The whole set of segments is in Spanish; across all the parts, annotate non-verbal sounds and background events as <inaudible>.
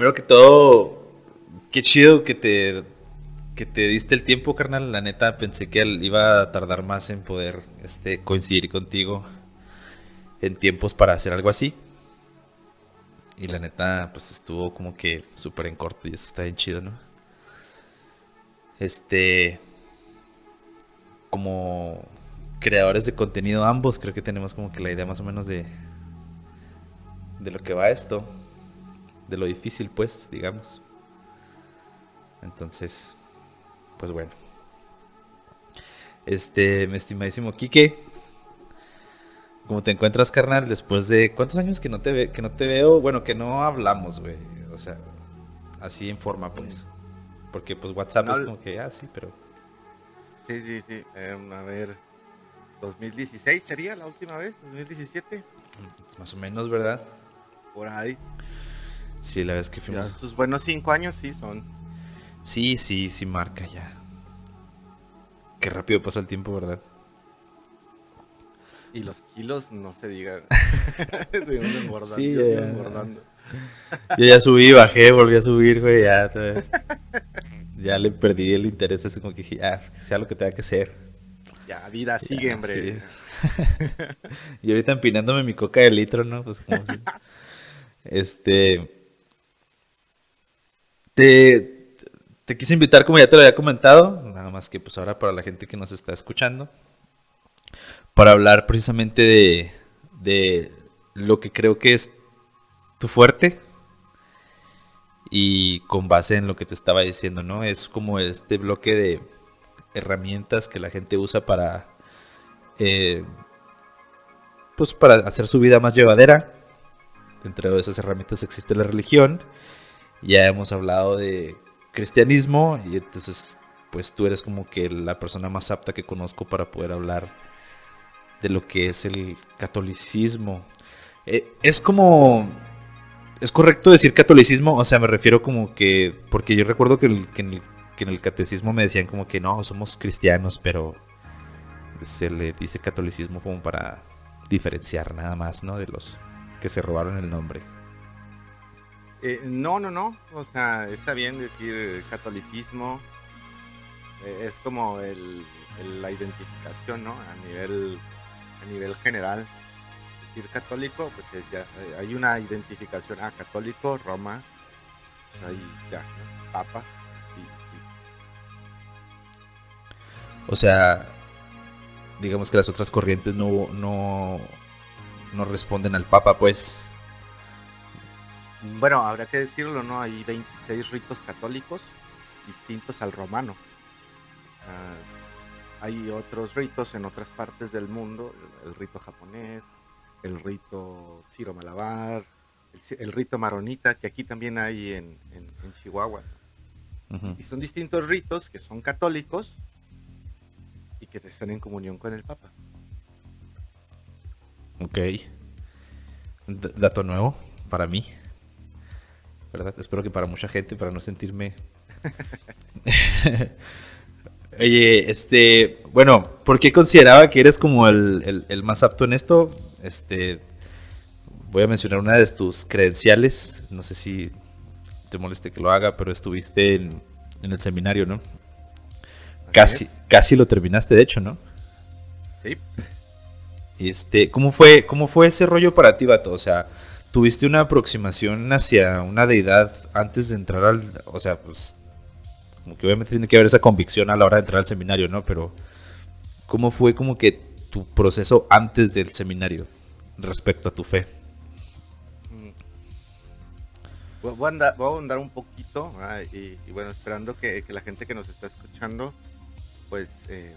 primero que todo, qué chido que te, que te diste el tiempo, carnal. La neta, pensé que iba a tardar más en poder este, coincidir contigo en tiempos para hacer algo así. Y la neta, pues estuvo como que súper en corto y eso está bien chido, ¿no? Este. Como creadores de contenido ambos, creo que tenemos como que la idea más o menos de. de lo que va esto. De lo difícil, pues, digamos. Entonces, pues bueno. Este, mi estimadísimo Quique, ¿Cómo te encuentras, carnal? Después de cuántos años que no te ve, que no te veo, bueno, que no hablamos, güey. O sea, así en forma, pues. Porque pues WhatsApp es como que, ah, sí, pero. Sí, sí, sí. Em, a ver. 2016 sería la última vez, 2017. Más o menos, ¿verdad? Por ahí. Sí, la vez que fuimos. sus buenos cinco años sí son. Sí, sí, sí marca ya. Qué rápido pasa el tiempo, ¿verdad? Y los kilos, no se digan. <laughs> <laughs> sí, yo ya. engordando. Yo ya subí, bajé, volví a subir, güey, ya. Ya le perdí el interés, así como que dije, ya, que sea lo que tenga que ser. Ya, vida sigue, hombre. <laughs> y ahorita empinándome mi coca de litro, ¿no? Pues como si... Este. Te, te quise invitar, como ya te lo había comentado, nada más que pues ahora para la gente que nos está escuchando para hablar precisamente de, de lo que creo que es tu fuerte y con base en lo que te estaba diciendo, ¿no? Es como este bloque de herramientas que la gente usa para, eh, pues para hacer su vida más llevadera. Dentro de esas herramientas existe la religión. Ya hemos hablado de cristianismo y entonces, pues tú eres como que la persona más apta que conozco para poder hablar de lo que es el catolicismo. Eh, es como... ¿Es correcto decir catolicismo? O sea, me refiero como que... Porque yo recuerdo que, en, el, catecismo me decían como que no, somos cristianos, pero se le dice catolicismo como para diferenciar nada más, ¿no? De los que se robaron el nombre. Eh, no, no, no. O sea, está bien decir catolicismo. Eh, es como la identificación, ¿no? A nivel a nivel general. Decir católico, pues ya eh, hay una identificación a ah, católico, Roma, pues ahí ya, Papa y. O sea, digamos que las otras corrientes no, no, no responden al Papa, pues. Bueno, habrá que decirlo, ¿no? Hay 26 ritos católicos distintos al romano. Ah, hay otros ritos en otras partes del mundo, el, rito japonés, el rito Ciro Malabar, el, rito maronita, que aquí también hay en, Chihuahua. Y son distintos ritos que son católicos y que están en comunión con el Papa. Ok. dato nuevo para mí. ¿Verdad? Espero que para mucha gente, para no sentirme <laughs> Oye, este, bueno, ¿por qué consideraba que eres como el, más apto en esto? Este, voy a mencionar una de tus credenciales, no sé si te moleste que lo haga, pero estuviste en, el seminario, ¿no? Casi, casi lo terminaste, de hecho, ¿no? Sí. Este, ¿cómo fue, cómo fue ese rollo para ti, Vato? O sea, ¿tuviste una aproximación hacia una deidad antes de entrar al, o sea, pues como que obviamente tiene que haber esa convicción a la hora de entrar al seminario, ¿no? Pero, ¿cómo fue como que tu proceso antes del seminario respecto a tu fe? Mm. Voy a andar, un poquito y, bueno, esperando que, la gente que nos está escuchando pues eh,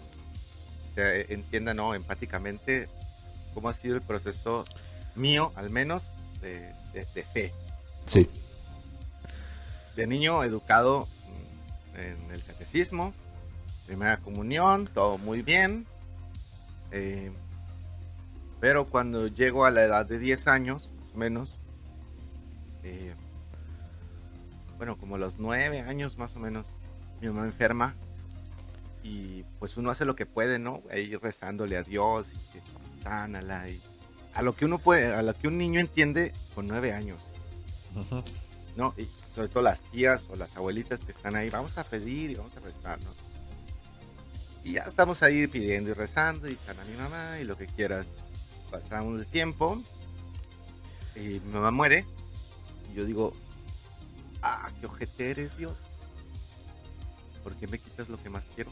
entienda ¿no? empáticamente cómo ha sido el proceso mío, al menos, de, de fe. Sí. De niño educado en el catecismo, primera comunión, todo muy bien. Eh, pero cuando llego a la edad de 10 años, más o menos, eh, bueno, como los 9 años más o menos, mi mamá enferma y pues uno hace lo que puede, ¿no? Ahí rezándole a Dios y que sánala y a lo que uno puede, a lo que un niño entiende con 9 años. ¿No? Y sobre todo las tías o las abuelitas que están ahí, vamos a pedir y vamos a rezar, ¿no? Y ya estamos ahí pidiendo y rezando y están a mi mamá y lo que quieras. Pasa un tiempo y mi mamá muere y yo digo, ah, qué ojete eres Dios. ¿Por qué me quitas lo que más quiero?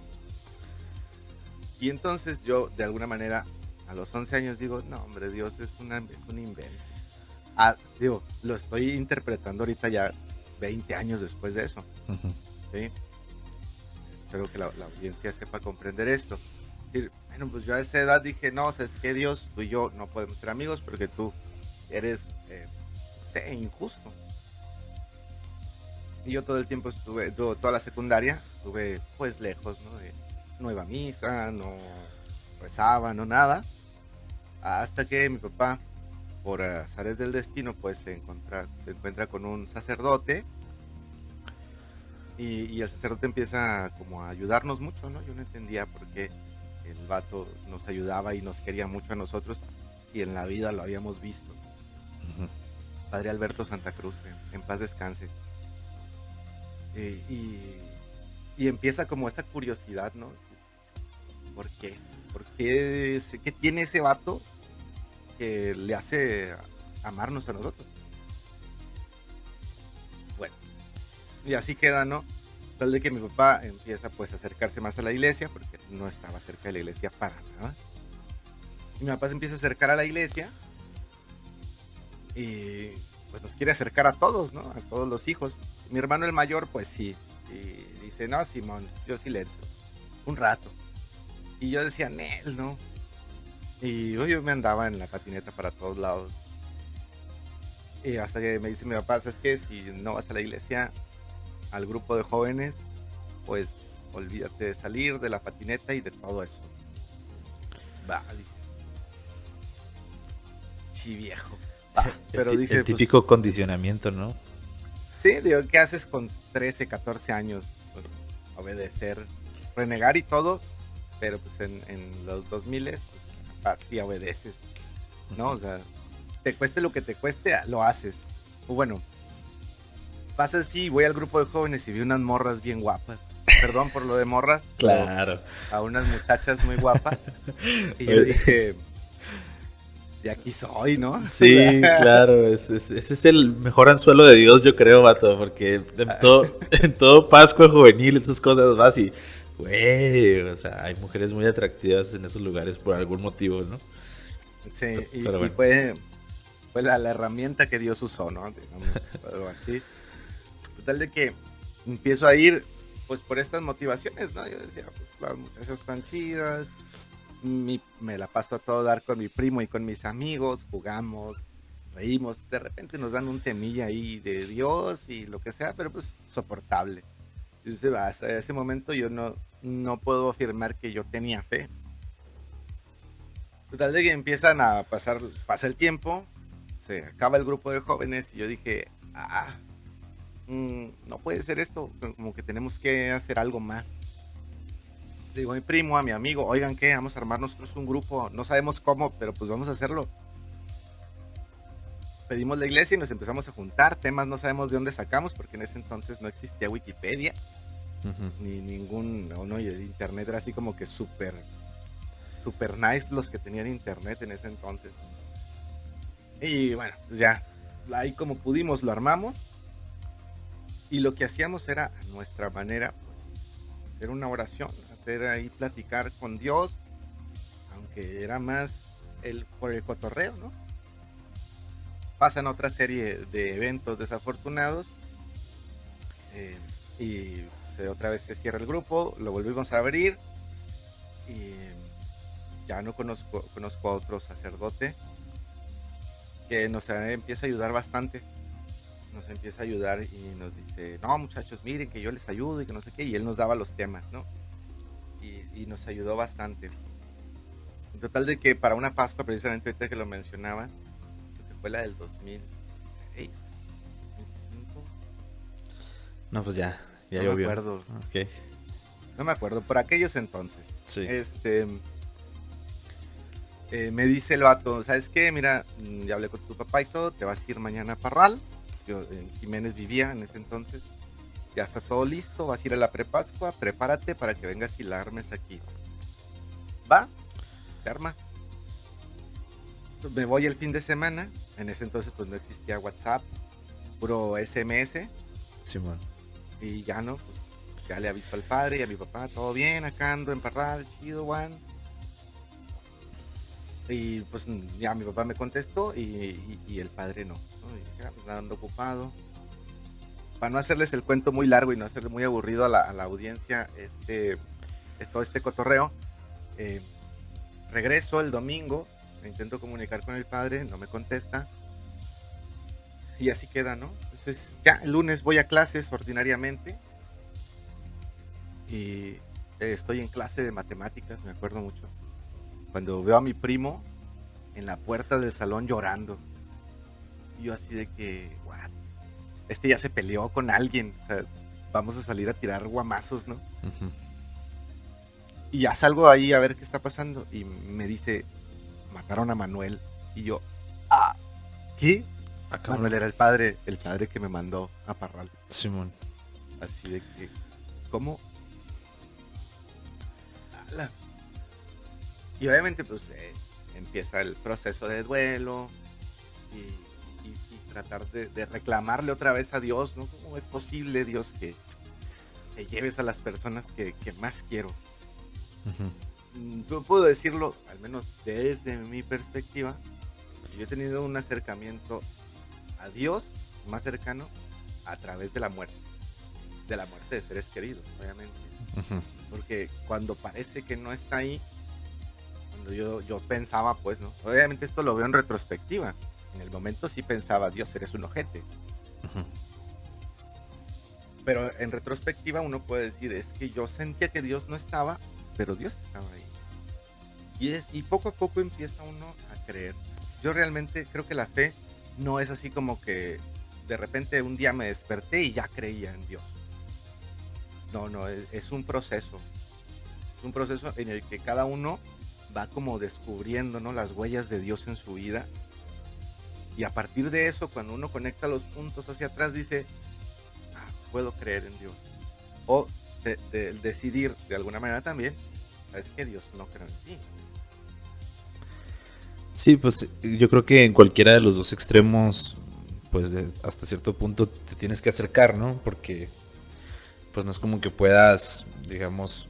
Y entonces yo de alguna manera a los 11 años digo, no hombre, Dios es, una, es un invento. Ah, digo, lo estoy interpretando ahorita ya 20 años después de eso. ¿sí? Espero que la, audiencia sepa comprender esto. bueno, pues yo a esa edad dije, no, es que Dios, tú y yo no podemos ser amigos porque tú eres, eh, no sé, injusto. Y yo todo el tiempo estuve, toda la secundaria, estuve pues lejos, ¿no? De, no iba a misa, no rezaba, no nada. Hasta que mi papá por azares del destino, pues se encuentra, se encuentra con un sacerdote y, el sacerdote empieza como a ayudarnos mucho, ¿no? Yo no entendía por qué el vato nos ayudaba y nos quería mucho a nosotros si en la vida lo habíamos visto. Padre Alberto Santa Cruz, en, paz descanse. y, y, empieza como esa curiosidad, ¿no? ¿Por qué? ¿Por qué? ¿Qué tiene ese vato le hace amarnos a nosotros. Bueno, y así queda, ¿no? Tal de que mi papá empieza pues a acercarse más a la iglesia, porque no estaba cerca de la iglesia para nada. Y mi papá se empieza a acercar a la iglesia y pues nos quiere acercar a todos, ¿no? A todos los hijos. Mi hermano el mayor, pues sí. Y dice, no, Simón, yo sí le entro. Un rato. Y yo decía, Nel, no. Y yo me andaba en la patineta para todos lados. Y hasta que me dice mi papá, ¿sabes qué? Si no vas a la iglesia, al grupo de jóvenes, pues olvídate de salir de la patineta y de todo eso. Vale. Sí, viejo. pero el, dije, el pues típico condicionamiento, ¿no? Sí, digo, ¿qué haces con 13, 14 años? Pues, obedecer, renegar y todo, pero pues en, en los 2000 pues, si obedeces, ¿no? O sea, te cueste lo que te cueste, lo haces. O bueno, pasa así, voy al grupo de jóvenes y vi unas morras bien guapas. Perdón por lo de morras. <laughs> Claro. A unas muchachas muy guapas. <laughs> Y yo dije, de aquí soy, ¿no? <laughs> Sí, claro, ese, es el mejor anzuelo de Dios, yo creo, vato, porque en todo, en todo Pascua juvenil, esas cosas vas y güey, o sea, hay mujeres muy atractivas en esos lugares por algún motivo, ¿no? Sí, y, fue, fue la, herramienta que Dios usó, ¿no? <laughs> algo así. Total de que empiezo a ir, pues por estas motivaciones, ¿no? Yo decía, pues las muchachas están chidas, me la paso a todo dar con mi primo y con mis amigos, jugamos, reímos, de repente nos dan un temilla ahí de Dios y lo que sea, pero pues soportable. Entonces, hasta ese momento yo no, no puedo afirmar que yo tenía fe. Total de que empiezan a pasar, pasa el tiempo, se acaba el grupo de jóvenes y yo dije, ah, mm, no puede ser esto, como que tenemos que hacer algo más. Digo a mi primo, a mi amigo, oigan que vamos a armar nosotros un grupo, no sabemos cómo, pero pues vamos a hacerlo. Pedimos la iglesia y nos empezamos a juntar, temas no sabemos de dónde sacamos porque en ese entonces no existía Wikipedia ni ningún, no, no, internet era así como que súper, súper nice los que tenían internet en ese entonces. Y bueno, pues ya, ahí como pudimos lo armamos. Y lo que hacíamos era a nuestra manera, pues, hacer una oración, hacer ahí platicar con Dios, aunque era más el, por el cotorreo, ¿no? Pasan otra serie de eventos desafortunados. Eh, y otra vez se cierra el grupo, lo volvimos a abrir y ya no conozco, conozco a otro sacerdote que nos empieza a ayudar bastante. Nos empieza a ayudar y nos dice, no muchachos, miren que yo les ayudo y que no sé qué. Y él nos daba los temas, ¿no? Y, nos ayudó bastante. En total de que para una Pascua, precisamente ahorita que lo mencionabas, fue la del 2006, 2005. No, pues ya, no me acuerdo. No me acuerdo, por aquellos entonces. Este. Eh, me dice el vato, ¿sabes qué? Mira, mm, ya hablé con tu papá y todo, te vas a ir mañana a Parral. yo en Jiménez vivía en ese entonces. Ya está todo listo, vas a ir a la prepascua, prepárate para que vengas y la armes aquí. Va, se arma. Me voy el fin de semana. En ese entonces pues no existía WhatsApp, puro SMS. Simón. Y ya no, pues, ya le aviso al padre y a mi papá, todo bien, acá ando en Parral, chido, Juan. Y pues ya mi papá me contestó y, el padre no. ¿no? Y ya, pues, ando ocupado. Para no hacerles el cuento muy largo y no hacerle muy aburrido a la, audiencia, este, es todo este cotorreo. eh, regreso el domingo, intento comunicar con el padre, no me contesta. Y así queda, ¿no? Entonces ya el lunes voy a clases ordinariamente. Y eh, estoy en clase de matemáticas, me acuerdo mucho. Cuando veo a mi primo en la puerta del salón llorando. Y yo así de que, what? Este ya se peleó con alguien. O sea, vamos a salir a tirar guamazos, ¿no? Y ya salgo ahí a ver qué está pasando. Y me dice, mataron a Manuel. Y yo, ah, ¿qué? Cabrón. Manuel era el padre, el padre que me mandó a Parral. Simón. Así de que, ¿cómo? Ala. Y obviamente, pues, eh, empieza el proceso de duelo y, y- y tratar de, de reclamarle otra vez a Dios, ¿no? ¿Cómo es posible, Dios, que, que lleves a las personas que, que más quiero? Yo puedo decirlo, al menos desde mi perspectiva, yo he tenido un acercamiento a Dios más cercano a través de la muerte, de la muerte de seres queridos, obviamente, porque cuando parece que no está ahí, cuando yo, yo pensaba, pues, ¿no? Obviamente esto lo veo en retrospectiva, en el momento sí pensaba, Dios, eres un ojete, pero en retrospectiva uno puede decir, es que yo sentía que Dios no estaba, pero Dios estaba ahí. Y, es, y poco a poco empieza uno a creer. Yo realmente creo que la fe no es así como que de repente un día me desperté y ya creía en Dios. No, no, es, es un proceso. Es un proceso en el que cada uno va como descubriendo ¿no? las huellas de Dios en su vida. Y a partir de eso, cuando uno conecta los puntos hacia atrás, dice, "Ah, puedo creer en Dios. O de- de- decidir de alguna manera también, es que Dios no creo en ti. Sí, pues yo creo que en cualquiera de los dos extremos, pues de- hasta cierto punto te tienes que acercar, ¿no? Porque pues no es como que puedas, digamos,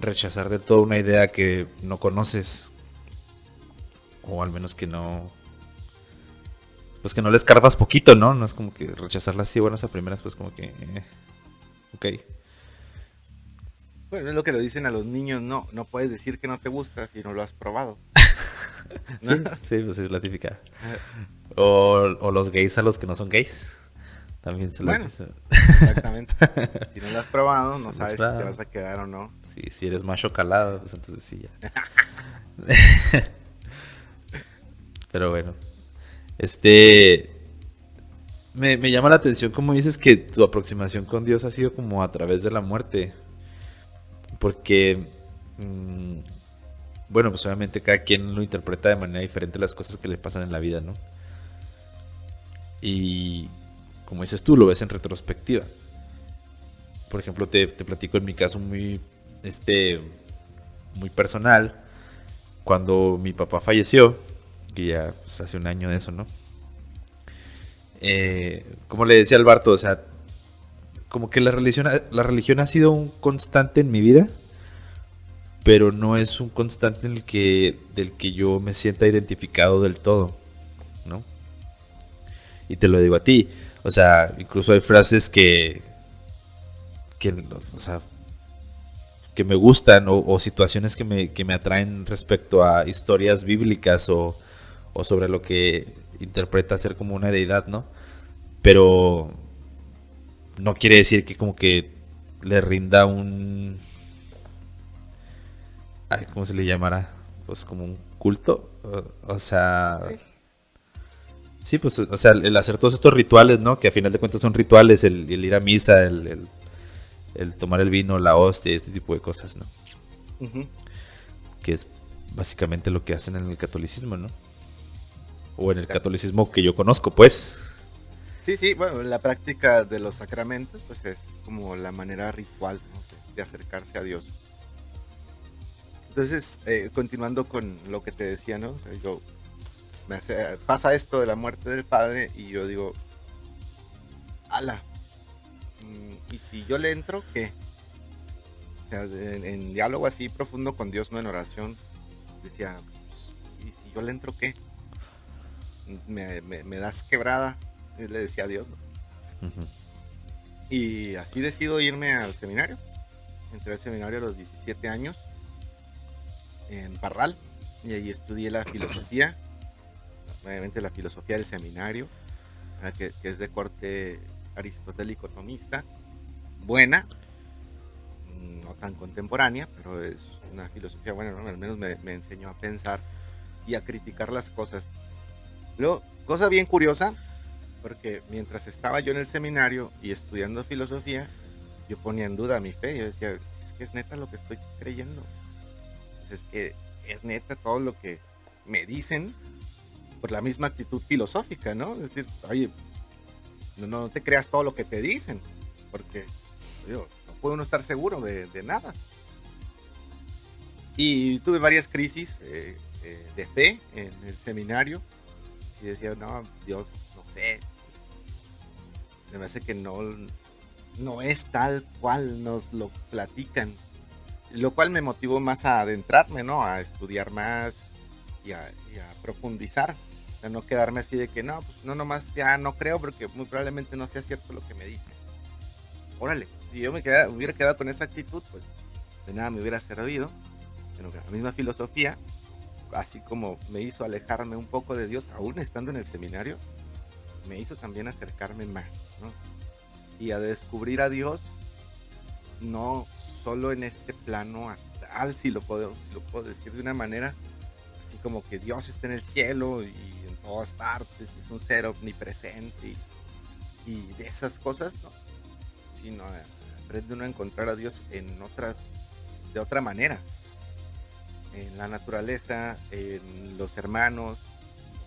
rechazar de todo una idea que no conoces. O al menos que no... Pues que no le escarbas poquito, ¿no? No es como que rechazarla así, buenas a primeras, pues como que... eh, ok. Bueno, es lo que le dicen a los niños, no, no puedes decir que no te gusta si no lo has probado. <laughs> ¿No? Sí, sí, pues es la típica. O, o los gays a los que no son gays. También se Bueno. dice. Exactamente. Si no lo has probado, <laughs> no sabes si te vas a quedar o no. Sí, si eres macho calado, pues entonces sí ya. <laughs> Pero bueno. Este. Me, me llama la atención como dices que tu aproximación con Dios ha sido como a través de la muerte. Porque. mm, bueno, pues obviamente cada quien lo interpreta de manera diferente las cosas que le pasan en la vida, ¿no? Y como dices tú, lo ves en retrospectiva. Por ejemplo, te, te platico en mi caso muy, este, muy personal. Cuando mi papá falleció, que ya pues, hace un año de eso, ¿no? Eh, como le decía al Barto, o sea, como que la religión, la religión ha sido un constante en mi vida, pero no es un constante en el que, del que yo me sienta identificado del todo, ¿no? Y te lo digo a ti, o sea, incluso hay frases que, que, o sea, que me gustan o, o situaciones que me, que me atraen respecto a historias bíblicas o, o sobre lo que interpreta ser como una deidad, ¿no? Pero no quiere decir que como que le rinda un... ay, ¿Cómo se le llamará? Pues como un culto. O, o sea... Sí, pues, o sea, el hacer todos estos rituales, ¿no? Que a final de cuentas son rituales, el, el ir a misa, el, el- el tomar el vino, la hostia, este tipo de cosas, ¿no? Que es básicamente lo que hacen en el catolicismo, ¿no? O en el catolicismo que yo conozco, pues. Sí, sí, bueno, la práctica de los sacramentos, pues es como la manera ritual de, acercarse a Dios. Entonces, eh, continuando con lo que te decía, ¿no? yo, me hace, pasa esto de la muerte del padre y yo digo, ala, mm, ¿y si yo le entro, qué? O sea, en, diálogo así profundo con Dios, no en oración, decía, pues, ¿y si yo le entro, qué? Me, me das quebrada, <laughs> le decía a Dios. Y así decido irme al seminario. Entré al seminario a los 17 años en Parral y ahí estudié la filosofía, <clears throat> obviamente la filosofía del seminario, que, es de corte aristotélico tomista, buena, no tan contemporánea, pero es una filosofía buena, al menos me, me enseñó a pensar y a criticar las cosas. Luego, cosa bien curiosa, porque mientras estaba yo en el seminario y estudiando filosofía, yo ponía en duda mi fe. Yo decía, es que es neta lo que estoy creyendo. Pues es que es neta todo lo que me dicen por la misma actitud filosófica, ¿no? Es decir, oye, no, no te creas todo lo que te dicen, porque no puede uno estar seguro de, nada. Y tuve varias crisis eh, eh, de fe en el seminario y decía, no, Dios, no sé, me parece que no, no es tal cual nos lo platican. Lo cual me motivó más a adentrarme, ¿no? A estudiar más y a, profundizar. A no quedarme así de que no, pues no nomás ya no creo porque muy probablemente no sea cierto lo que me dicen. Órale, si yo me hubiera quedado con esa actitud, pues de nada me hubiera servido. La misma filosofía, así como me hizo alejarme un poco de Dios, aún estando en el seminario, me hizo también acercarme más. Y a descubrir a Dios, no solo en este plano astral, si lo puedo, si lo puedo decir de una manera, así como que Dios está en el cielo y en todas partes, es un ser omnipresente y, de esas cosas, ¿no? Sino aprende uno a encontrar a Dios en otras, de otra manera, en la naturaleza, en los hermanos,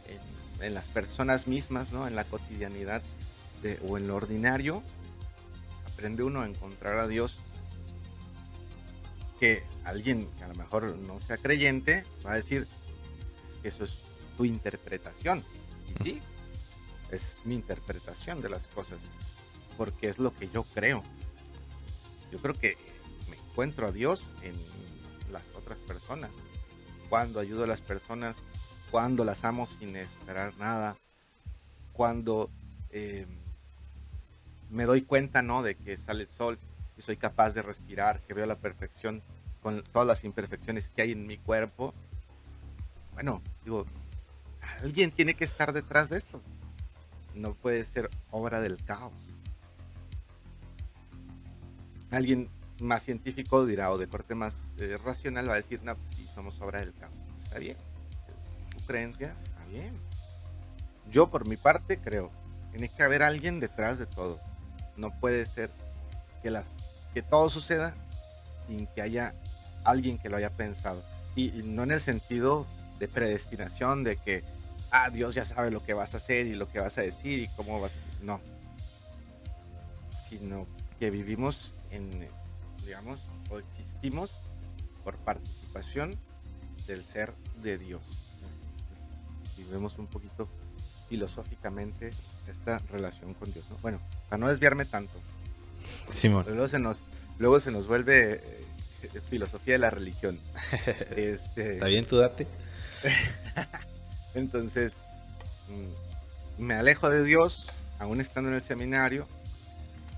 en las personas mismas, ¿no? En la cotidianidad o en lo ordinario, aprende uno a encontrar a Dios que alguien que a lo mejor no sea creyente va a decir, pues eso es tu interpretación. Y sí, es mi interpretación de las cosas, porque es lo que yo creo. Yo creo que me encuentro a Dios en las otras personas. Cuando ayudo a las personas cuando las amo sin esperar nada, cuando em, me doy cuenta, ¿no? De que sale el sol y soy capaz de respirar, que veo la perfección con todas las imperfecciones que hay en mi cuerpo. Bueno, digo, alguien tiene que estar detrás de esto. No puede ser obra del caos. Alguien más científico dirá, o de corte más eh, racional, va a decir, no, pues sí, somos obra del caos. Está bien creencia, está bien. Yo por mi parte creo, tiene que haber alguien detrás de todo. No puede ser que, las, que todo suceda sin que haya alguien que lo haya pensado. Y, no en el sentido de predestinación, de que, ah, Dios ya sabe lo que vas a hacer y lo que vas a decir y cómo vas a... No. Sino que vivimos en, digamos, o existimos por participación del ser de Dios y vemos un poquito filosóficamente esta relación con Dios. Bueno, para no desviarme tanto. Simón. Luego se nos, luego se nos vuelve eh, filosofía de la religión. <laughs> este, Está bien, tú date. <laughs> Entonces, mm, me alejo de Dios, aún estando en el seminario.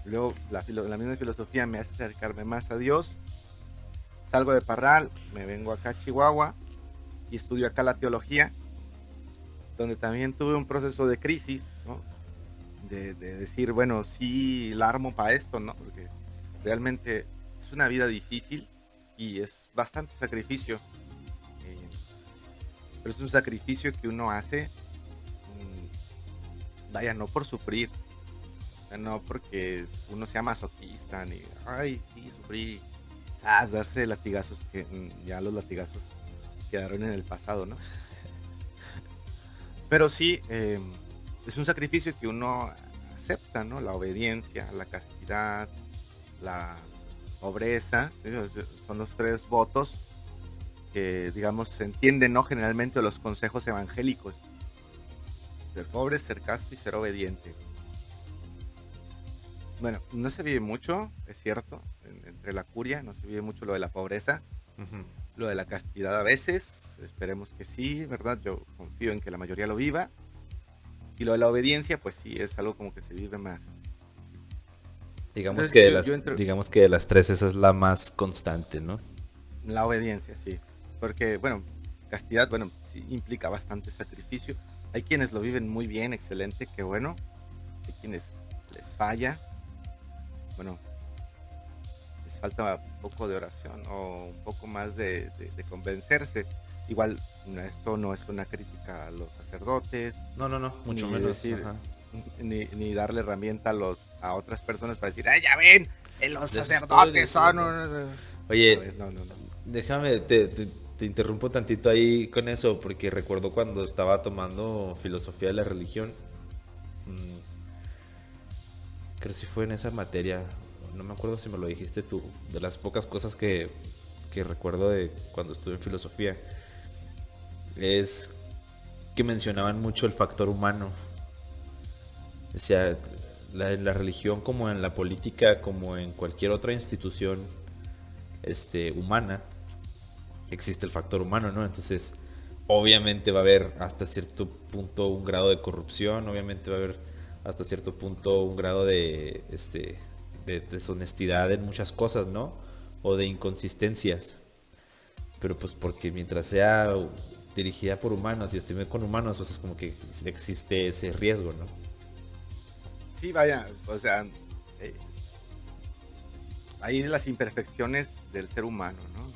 Luego, la, la misma filosofía me hace acercarme más a Dios. Salgo de Parral, me vengo acá a Chihuahua y estudio acá la teología donde también tuve un proceso de crisis, ¿no? de, decir, bueno, sí la armo para esto, ¿no? Porque realmente es una vida difícil y es bastante sacrificio. Eh, pero es un sacrificio que uno hace, mm, vaya, no por sufrir, no porque uno sea masoquista, ni, ay, sí, sufrí, ¿sabes? darse latigazos, que mm, ya los latigazos quedaron en el pasado, ¿no? Pero sí, em, es un sacrificio que uno acepta, ¿no? La obediencia, la castidad, la pobreza, son los tres votos que, digamos, se entienden, ¿no? Generalmente los consejos evangélicos. Ser pobre, ser casto y ser obediente. Bueno, no se vive mucho, es cierto, entre la curia, no se vive mucho lo de la pobreza, lo de la castidad a veces, esperemos que sí, ¿verdad? Yo confío en que la mayoría lo viva. Y lo de la obediencia, pues sí, es algo como que se vive más. Digamos, que, de las, digamos que de las tres esa es la más constante, ¿no? La obediencia, sí. Porque, bueno, castidad, bueno, sí implica bastante sacrificio. Hay quienes lo viven muy bien, excelente, qué bueno. Hay quienes les falla. Bueno, falta un poco de oración o un poco más de, convencerse. Igual, esto no es una crítica a los sacerdotes. No, no, no, mucho menos. Decir, ni, ni, darle herramienta a, los, a otras personas para decir, ¡ay, ya ven! Los sacerdotes son... Oye, déjame, te, te, interrumpo tantito ahí con eso, porque recuerdo cuando estaba tomando filosofía de la religión, mm, creo que si fue en esa materia, no me acuerdo si me lo dijiste tú, de las pocas cosas que, que recuerdo de cuando estuve en filosofía, es que mencionaban mucho el factor humano o sea, en la religión como en la política, como en cualquier otra institución este, humana, existe el factor humano, ¿no? Entonces, obviamente va a haber hasta cierto punto un grado de corrupción, obviamente va a haber hasta cierto punto un grado de, este, de deshonestidad en muchas cosas, ¿no? O de inconsistencias. Pero pues porque mientras sea dirigida por humanos y esté con humanos, pues es como que existe ese riesgo, ¿no? sí, vaya, o sea, eh, ahí las imperfecciones del ser humano, ¿no?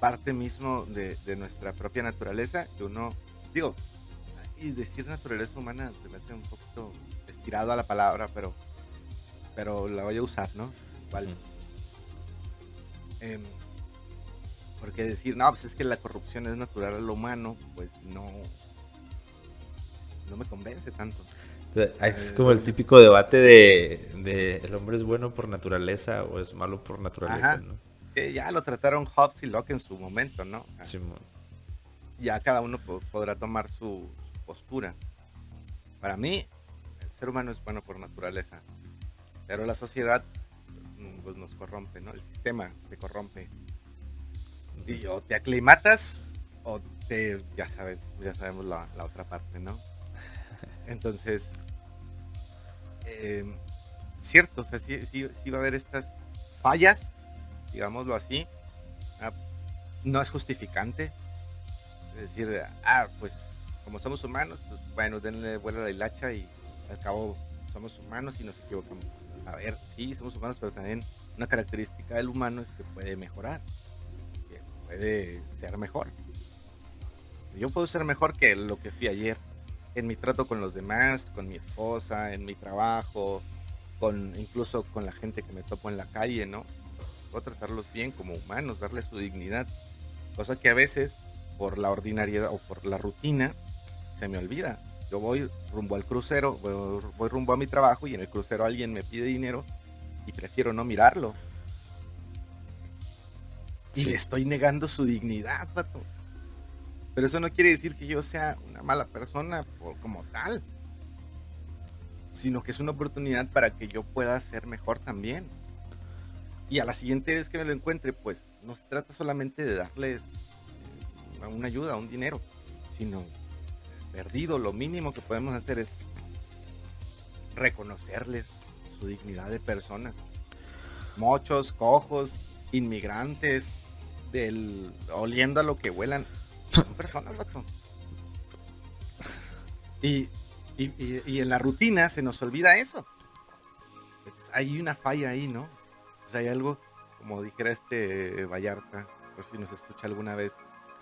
Parte mismo de, nuestra propia naturaleza, que uno, digo, y decir naturaleza humana se me hace un poquito estirado a la palabra, pero, pero la voy a usar, ¿no? Vale. Em, porque decir, no, pues es que la corrupción es natural a lo humano, pues no, no me convence tanto. Es como el típico debate de, el hombre es bueno por naturaleza o es malo por naturaleza, ¿no? ya lo trataron Hobbes y Locke en su momento, ¿no? Ya cada uno podrá tomar su, postura. Para mí, el ser humano es bueno por naturaleza, pero la sociedad mm, pues, nos corrompe, ¿no? El sistema te corrompe. Y o te aclimatas o te, ya sabes, ya sabemos la, la otra parte, ¿no? <laughs> Entonces, eh, cierto, o sea, sí, va a haber estas fallas, digámoslo así. Ah, no es justificante. Es decir, ah, pues como somos humanos, pues bueno, denle vuelo a la hilacha y al cabo somos humanos y nos equivocamos. A ver, sí, somos humanos, pero también una característica del humano es que puede mejorar, que puede ser mejor. Yo puedo ser mejor que lo que fui ayer en mi trato con los demás, con mi esposa, en mi trabajo, con incluso con la gente que me topo en la calle, ¿no? Puedo tratarlos bien como humanos, darles su dignidad, cosa que a veces por la ordinariedad o por la rutina se me olvida. Yo voy rumbo al crucero, voy, rumbo a mi trabajo y en el crucero alguien me pide dinero y prefiero no mirarlo. Y le estoy negando su dignidad, pato. Pero eso no quiere decir que yo sea una mala persona como tal, sino que es una oportunidad para que yo pueda ser mejor también. Y a la siguiente vez que me lo encuentre, pues no se trata solamente de darles eh, una ayuda, un dinero, sino perdido, lo mínimo que podemos hacer es reconocerles su dignidad de persona. Mochos, cojos, inmigrantes, del, oliendo a lo que huelan, son <laughs> personas, vato. Y, en la rutina se nos olvida eso. hay una falla ahí, ¿no? hay algo, como dijera este Vallarta, por si nos escucha alguna vez,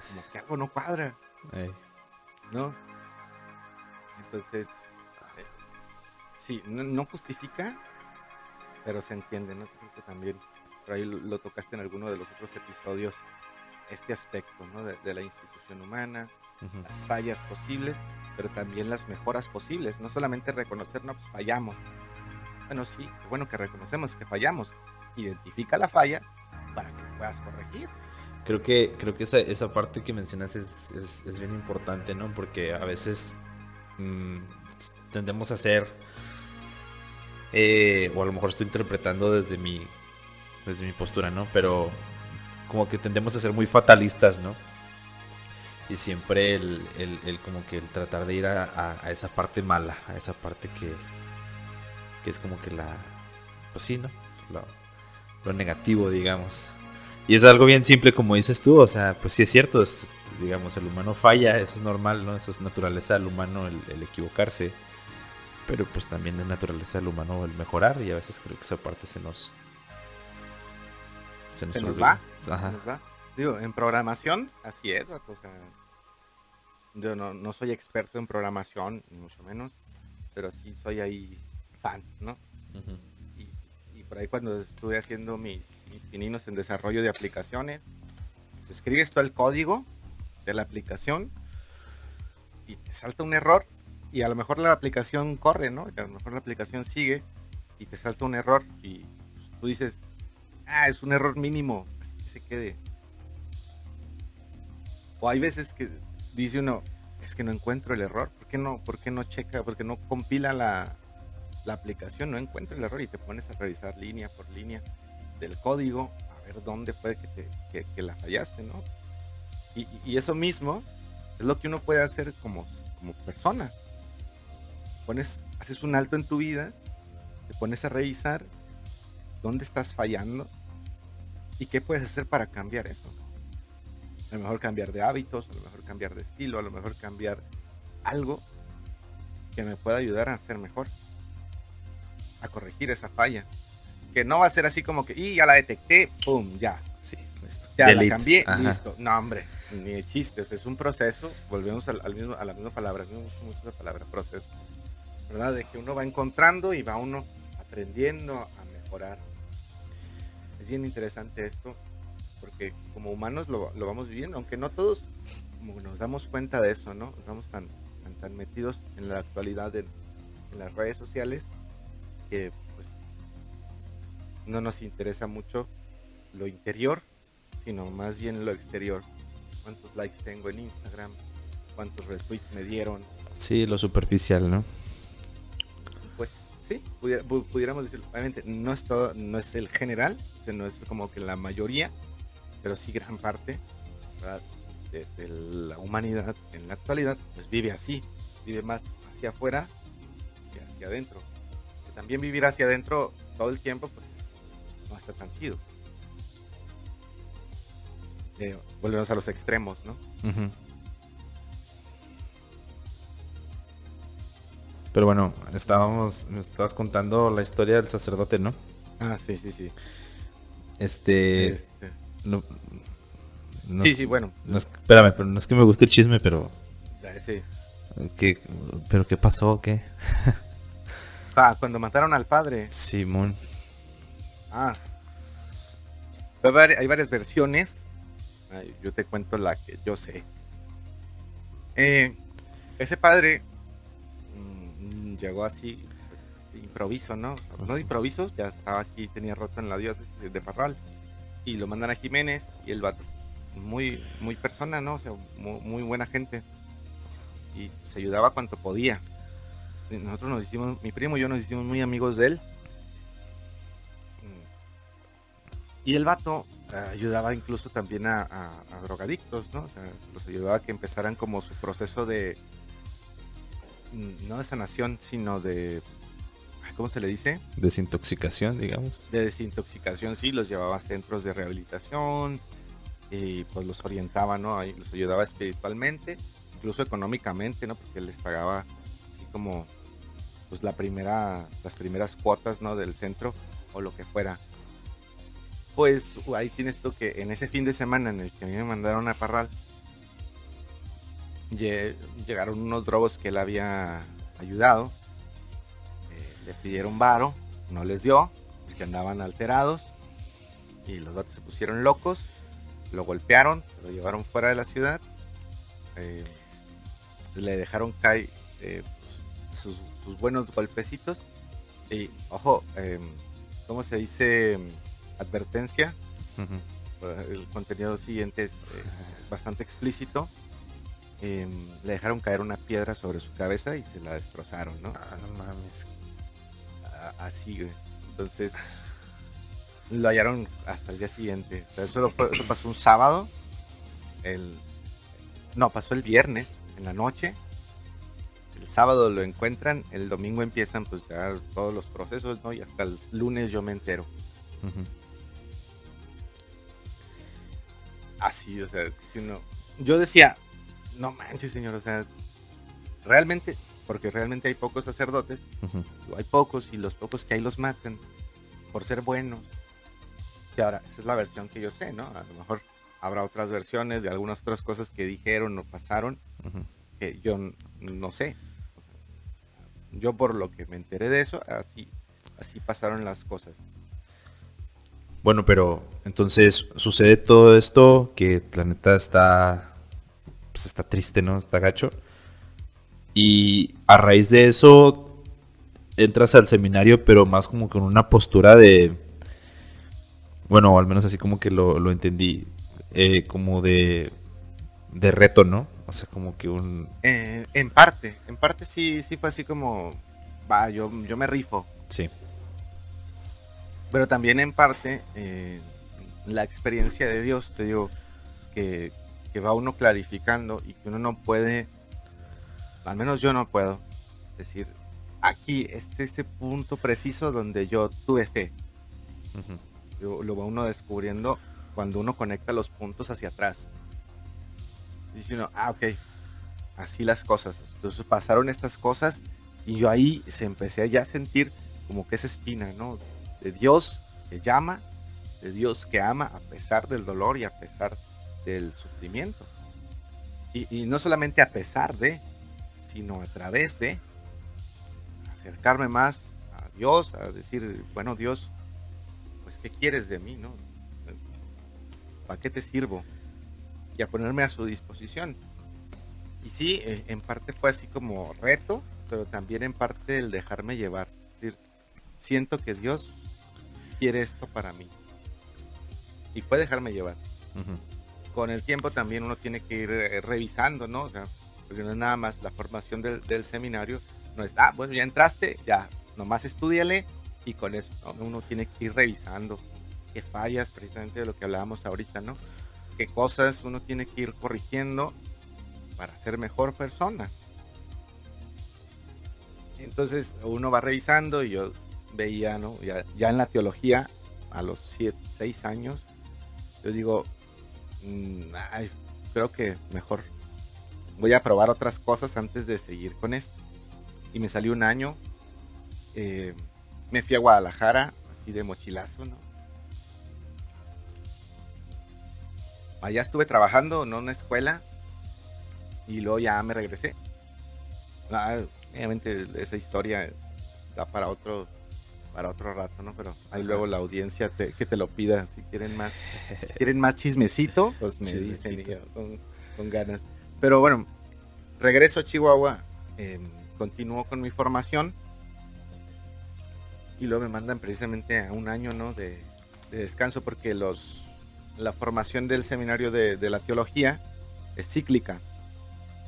como que algo no cuadra. ¿No? Entonces, eh, sí, no, justifica, pero se entiende, ¿no? Creo que también, por ahí lo, tocaste en alguno de los otros episodios, este aspecto, ¿no? de la institución humana, las fallas posibles, pero también las mejoras posibles. No solamente reconocer, no, pues fallamos. Bueno, sí, bueno que reconocemos que fallamos. Identifica la falla para que puedas corregir. Creo que, creo que esa, esa parte que mencionas es, es, bien importante, ¿no? Porque a veces mm, tendemos a ser, eh, o a lo mejor estoy interpretando desde mi, desde mi postura, ¿no? Pero como que tendemos a ser muy fatalistas, ¿no? Y siempre el, el, como que el tratar de ir a, esa parte mala, a esa parte que, que es como que la, pues sí, ¿no? Lo, lo negativo, digamos. Y es algo bien simple como dices tú, o sea, pues sí es cierto, es, digamos, el humano falla, eso es normal, ¿no? Eso es naturaleza del humano el, equivocarse, pero pues también es naturaleza del humano el mejorar y a veces creo que esa parte se nos... Se nos, va. Ajá. va. Digo, en programación, así es, o sea, yo no, no soy experto en programación, ni mucho menos, pero sí soy ahí fan, ¿no? y, y por ahí cuando estuve haciendo mis mis pininos en desarrollo de aplicaciones. Pues escribes todo el código de la aplicación y te salta un error y a lo mejor la aplicación corre, ¿no? a lo mejor la aplicación sigue y te salta un error y pues, tú dices, ah, es un error mínimo, así que se quede. O hay veces que dice uno, es que no encuentro el error, ¿por qué no, por qué no checa, por qué no compila la, la aplicación, no encuentra el error y te pones a revisar línea por línea del código, a ver dónde puede que, que, la fallaste, ¿no? Y, y, eso mismo es lo que uno puede hacer como, como persona. Pones, haces un alto en tu vida, te pones a revisar dónde estás fallando y qué puedes hacer para cambiar eso. A lo mejor cambiar de hábitos, a lo mejor cambiar de estilo, a lo mejor cambiar algo que me pueda ayudar a ser mejor, a corregir esa falla que no va a ser así como que, y ya la detecté, pum, ya. Sí, Ya la cambié, listo. No, hombre, ni de chistes, es un proceso, volvemos al, mismo, a la misma palabra, me gusta mucho la palabra proceso, ¿verdad? De que uno va encontrando y va uno aprendiendo a mejorar. Es bien interesante esto, porque como humanos lo, lo vamos viviendo, aunque no todos como nos damos cuenta de eso, ¿no? Estamos tan, tan, metidos en la actualidad en, en las redes sociales que no nos interesa mucho lo interior, sino más bien lo exterior. ¿Cuántos likes tengo en Instagram? ¿Cuántos retweets me dieron? Sí, lo superficial, ¿no? Pues sí, pudiéramos decir, obviamente no es todo, no es el general, no es como que la mayoría, pero sí gran parte de, de, la humanidad en la actualidad, pues vive así, vive más hacia afuera que hacia adentro. también vivir hacia adentro todo el tiempo, pues no está tan chido. Eh, volvemos a los extremos, ¿no? Pero bueno, estábamos, me estabas contando la historia del sacerdote, ¿no? Ah, sí, sí, sí. Este. este. sí, sí, bueno. espérame, pero no es que me guste el chisme, pero. Sí. ¿Qué, ¿Pero qué pasó? ¿Qué? <laughs> ah, cuando mataron al padre. Simón. Ah. Hay varias versiones. Yo te cuento la que yo sé. Eh, ese padre mm, llegó así, improviso, ¿no? No de improviso, ya estaba aquí, tenía roto en la diócesis de Parral. Y lo mandan a Jiménez y el vato, muy, muy persona, ¿no? O sea, muy, muy buena gente. Y se ayudaba cuanto podía. Nosotros nos hicimos, mi primo y yo nos hicimos muy amigos de él Y el vato ayudaba incluso también a, drogadictos, ¿no? O sea, los ayudaba a que empezaran como su proceso de, mm, no de sanación, sino de, ¿cómo se le dice? Desintoxicación, digamos. De desintoxicación, sí, los llevaba a centros de rehabilitación y pues los orientaba, ¿no? Ahí los ayudaba espiritualmente, incluso económicamente, ¿no? Porque les pagaba así como, pues la primera, las primeras cuotas, ¿no? Del centro o lo que fuera pues ahí tienes tú que en ese fin de semana en el que a mí me mandaron a Parral, llegaron unos drogos que él había ayudado, eh, le pidieron varo, no les dio, porque andaban alterados, y los datos se pusieron locos, lo golpearon, lo llevaron fuera de la ciudad, eh, le dejaron caer eh, sus, buenos golpecitos. Y ojo, eh, ¿cómo se dice? Advertencia. El contenido siguiente es eh, bastante explícito. Em, le dejaron caer una piedra sobre su cabeza y se la destrozaron, ¿no? Ah, no mames. así, güey. Entonces, lo hallaron hasta el día siguiente. eso, eso pasó un sábado. El, no, pasó el viernes en la noche. El sábado lo encuentran, el domingo empiezan pues ya todos los procesos, ¿no? Y hasta el lunes yo me entero. Así, o sea, si uno... Yo decía, no manches, señor, o sea, realmente, porque realmente hay pocos sacerdotes, hay pocos y los pocos que hay los matan por ser buenos. Y ahora, esa es la versión que yo sé, ¿no? A lo mejor habrá otras versiones de algunas otras cosas que dijeron o pasaron que yo no sé. Yo por lo que me enteré de eso, así, así pasaron las cosas. Bueno, pero entonces sucede todo esto que la neta está, pues está triste, ¿no? Está gacho. Y a raíz de eso entras al seminario, pero más como con una postura de, bueno, al menos así como que lo, lo entendí, eh, como de, de reto, ¿no? O sea, como que un... Eh, en parte, en parte sí, sí fue así como, va, yo, yo me rifo. Sí. Pero también en parte, eh, la experiencia de Dios, te digo, que, que, va uno clarificando y que uno no puede, al menos yo no puedo, decir, aquí, este ese punto preciso donde yo tuve fe. lo va uno descubriendo cuando uno conecta los puntos hacia atrás. Dice uno, ah, ok, así las cosas. Entonces pasaron estas cosas y yo ahí se empecé a ya sentir como que esa espina, ¿no? De Dios que llama, de Dios que ama a pesar del dolor y a pesar del sufrimiento. Y, no solamente a pesar de, sino a través de acercarme más a Dios, a decir, bueno Dios, pues ¿qué quieres de mí? ¿no? ¿Para qué te sirvo? Y a ponerme a su disposición. Y sí, eh, en parte fue así como reto, pero también en parte el dejarme llevar. Es decir, siento que Dios quiere esto para mí. Y fue dejarme llevar. Con el tiempo también uno tiene que ir eh, revisando, ¿no? O sea, porque no es nada más la formación del, seminario, no es, ah, bueno, ya entraste, ya, nomás estudiale y con eso uno tiene que ir revisando qué fallas, precisamente de lo que hablábamos ahorita, ¿no? Qué cosas uno tiene que ir corrigiendo para ser mejor persona. Entonces uno va revisando y yo veía, ¿no? Ya, en la teología, a los 6 años, yo digo, mm, creo que mejor voy a probar otras cosas antes de seguir con esto. Y me salió un año, eh, me fui a Guadalajara, así de mochilazo, ¿no? allá estuve trabajando en una escuela y luego ya me regresé. Ah, obviamente esa historia da para otro para otro rato, ¿no? Pero ahí luego la audiencia que te lo pida, si quieren más, si quieren más chismecito, pues me dicen con, ganas. Pero bueno, regreso a Chihuahua, em, continúo con mi formación y luego me mandan precisamente a un año, ¿no? de descanso porque los la formación del seminario de, la teología es cíclica.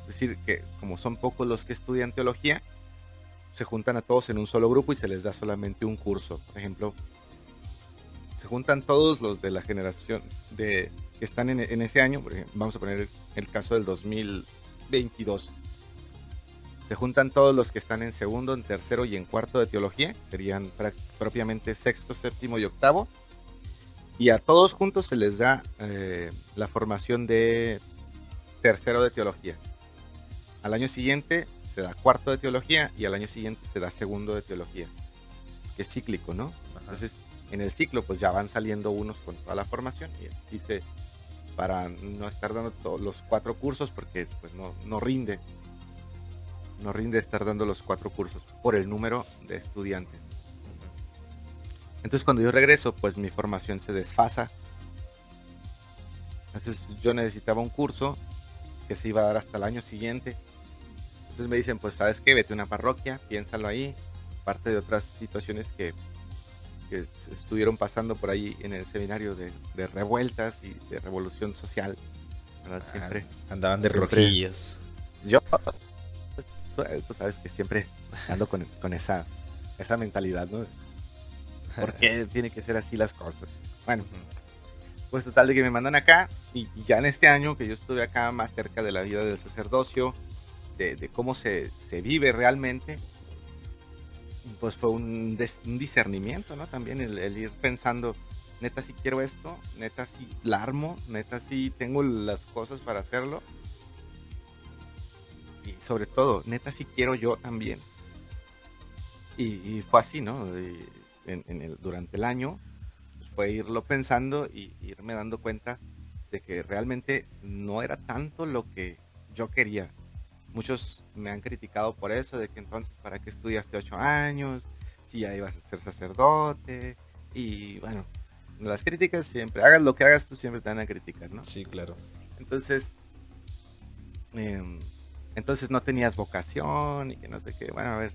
Es decir, que como son pocos los que estudian teología, se juntan a todos en un solo grupo y se les da solamente un curso. Por ejemplo, se juntan todos los de la generación de, que están en, ese año, vamos a poner el caso del 2022. Se juntan todos los que están en segundo, en tercero y en cuarto de teología, serían propiamente sexto, séptimo y octavo y a todos juntos se les da eh, la formación de tercero de teología. Al año siguiente se da cuarto de teología y al año siguiente se da segundo de teología. Que es cíclico, ¿no? Entonces, en el ciclo, pues ya van saliendo unos con toda la formación. Y dice, para no estar dando todos los cuatro cursos, porque pues no, no rinde. No rinde estar dando los cuatro cursos por el número de estudiantes. Entonces cuando yo regreso, pues mi formación se desfasa. Entonces yo necesitaba un curso que se iba a dar hasta el año siguiente. Entonces me dicen, pues sabes qué, vete a una parroquia, piénsalo ahí, parte de otras situaciones que, que estuvieron pasando por ahí en el seminario de, de revueltas y de revolución social. ¿verdad? Ah, Siempre. Andaban de rojillos. Yo, tú sabes que siempre ando con, con esa, esa mentalidad, ¿no? ¿Por qué <laughs> tiene que ser así las cosas? Bueno, pues total de que me mandan acá y ya en este año que yo estuve acá más cerca de la vida del sacerdocio, de, cómo se, se vive realmente, pues fue un, discernimiento, ¿no? También el, ir pensando, neta si quiero esto, neta si la armo, neta si tengo las cosas para hacerlo. Y sobre todo, neta si quiero yo también. Y, fue así, ¿no? Durante el año pues, fue irlo pensando y irme dando cuenta de que realmente no era tanto lo que yo quería. Muchos me han criticado por eso, de que entonces, ¿para qué estudiaste ocho años? Si ya ibas a ser sacerdote. Y bueno, las críticas siempre, hagas lo que hagas, tú siempre te van a criticar, ¿no? Sí, claro. Entonces, em, entonces no tenías vocación y que no sé qué. Bueno, a ver,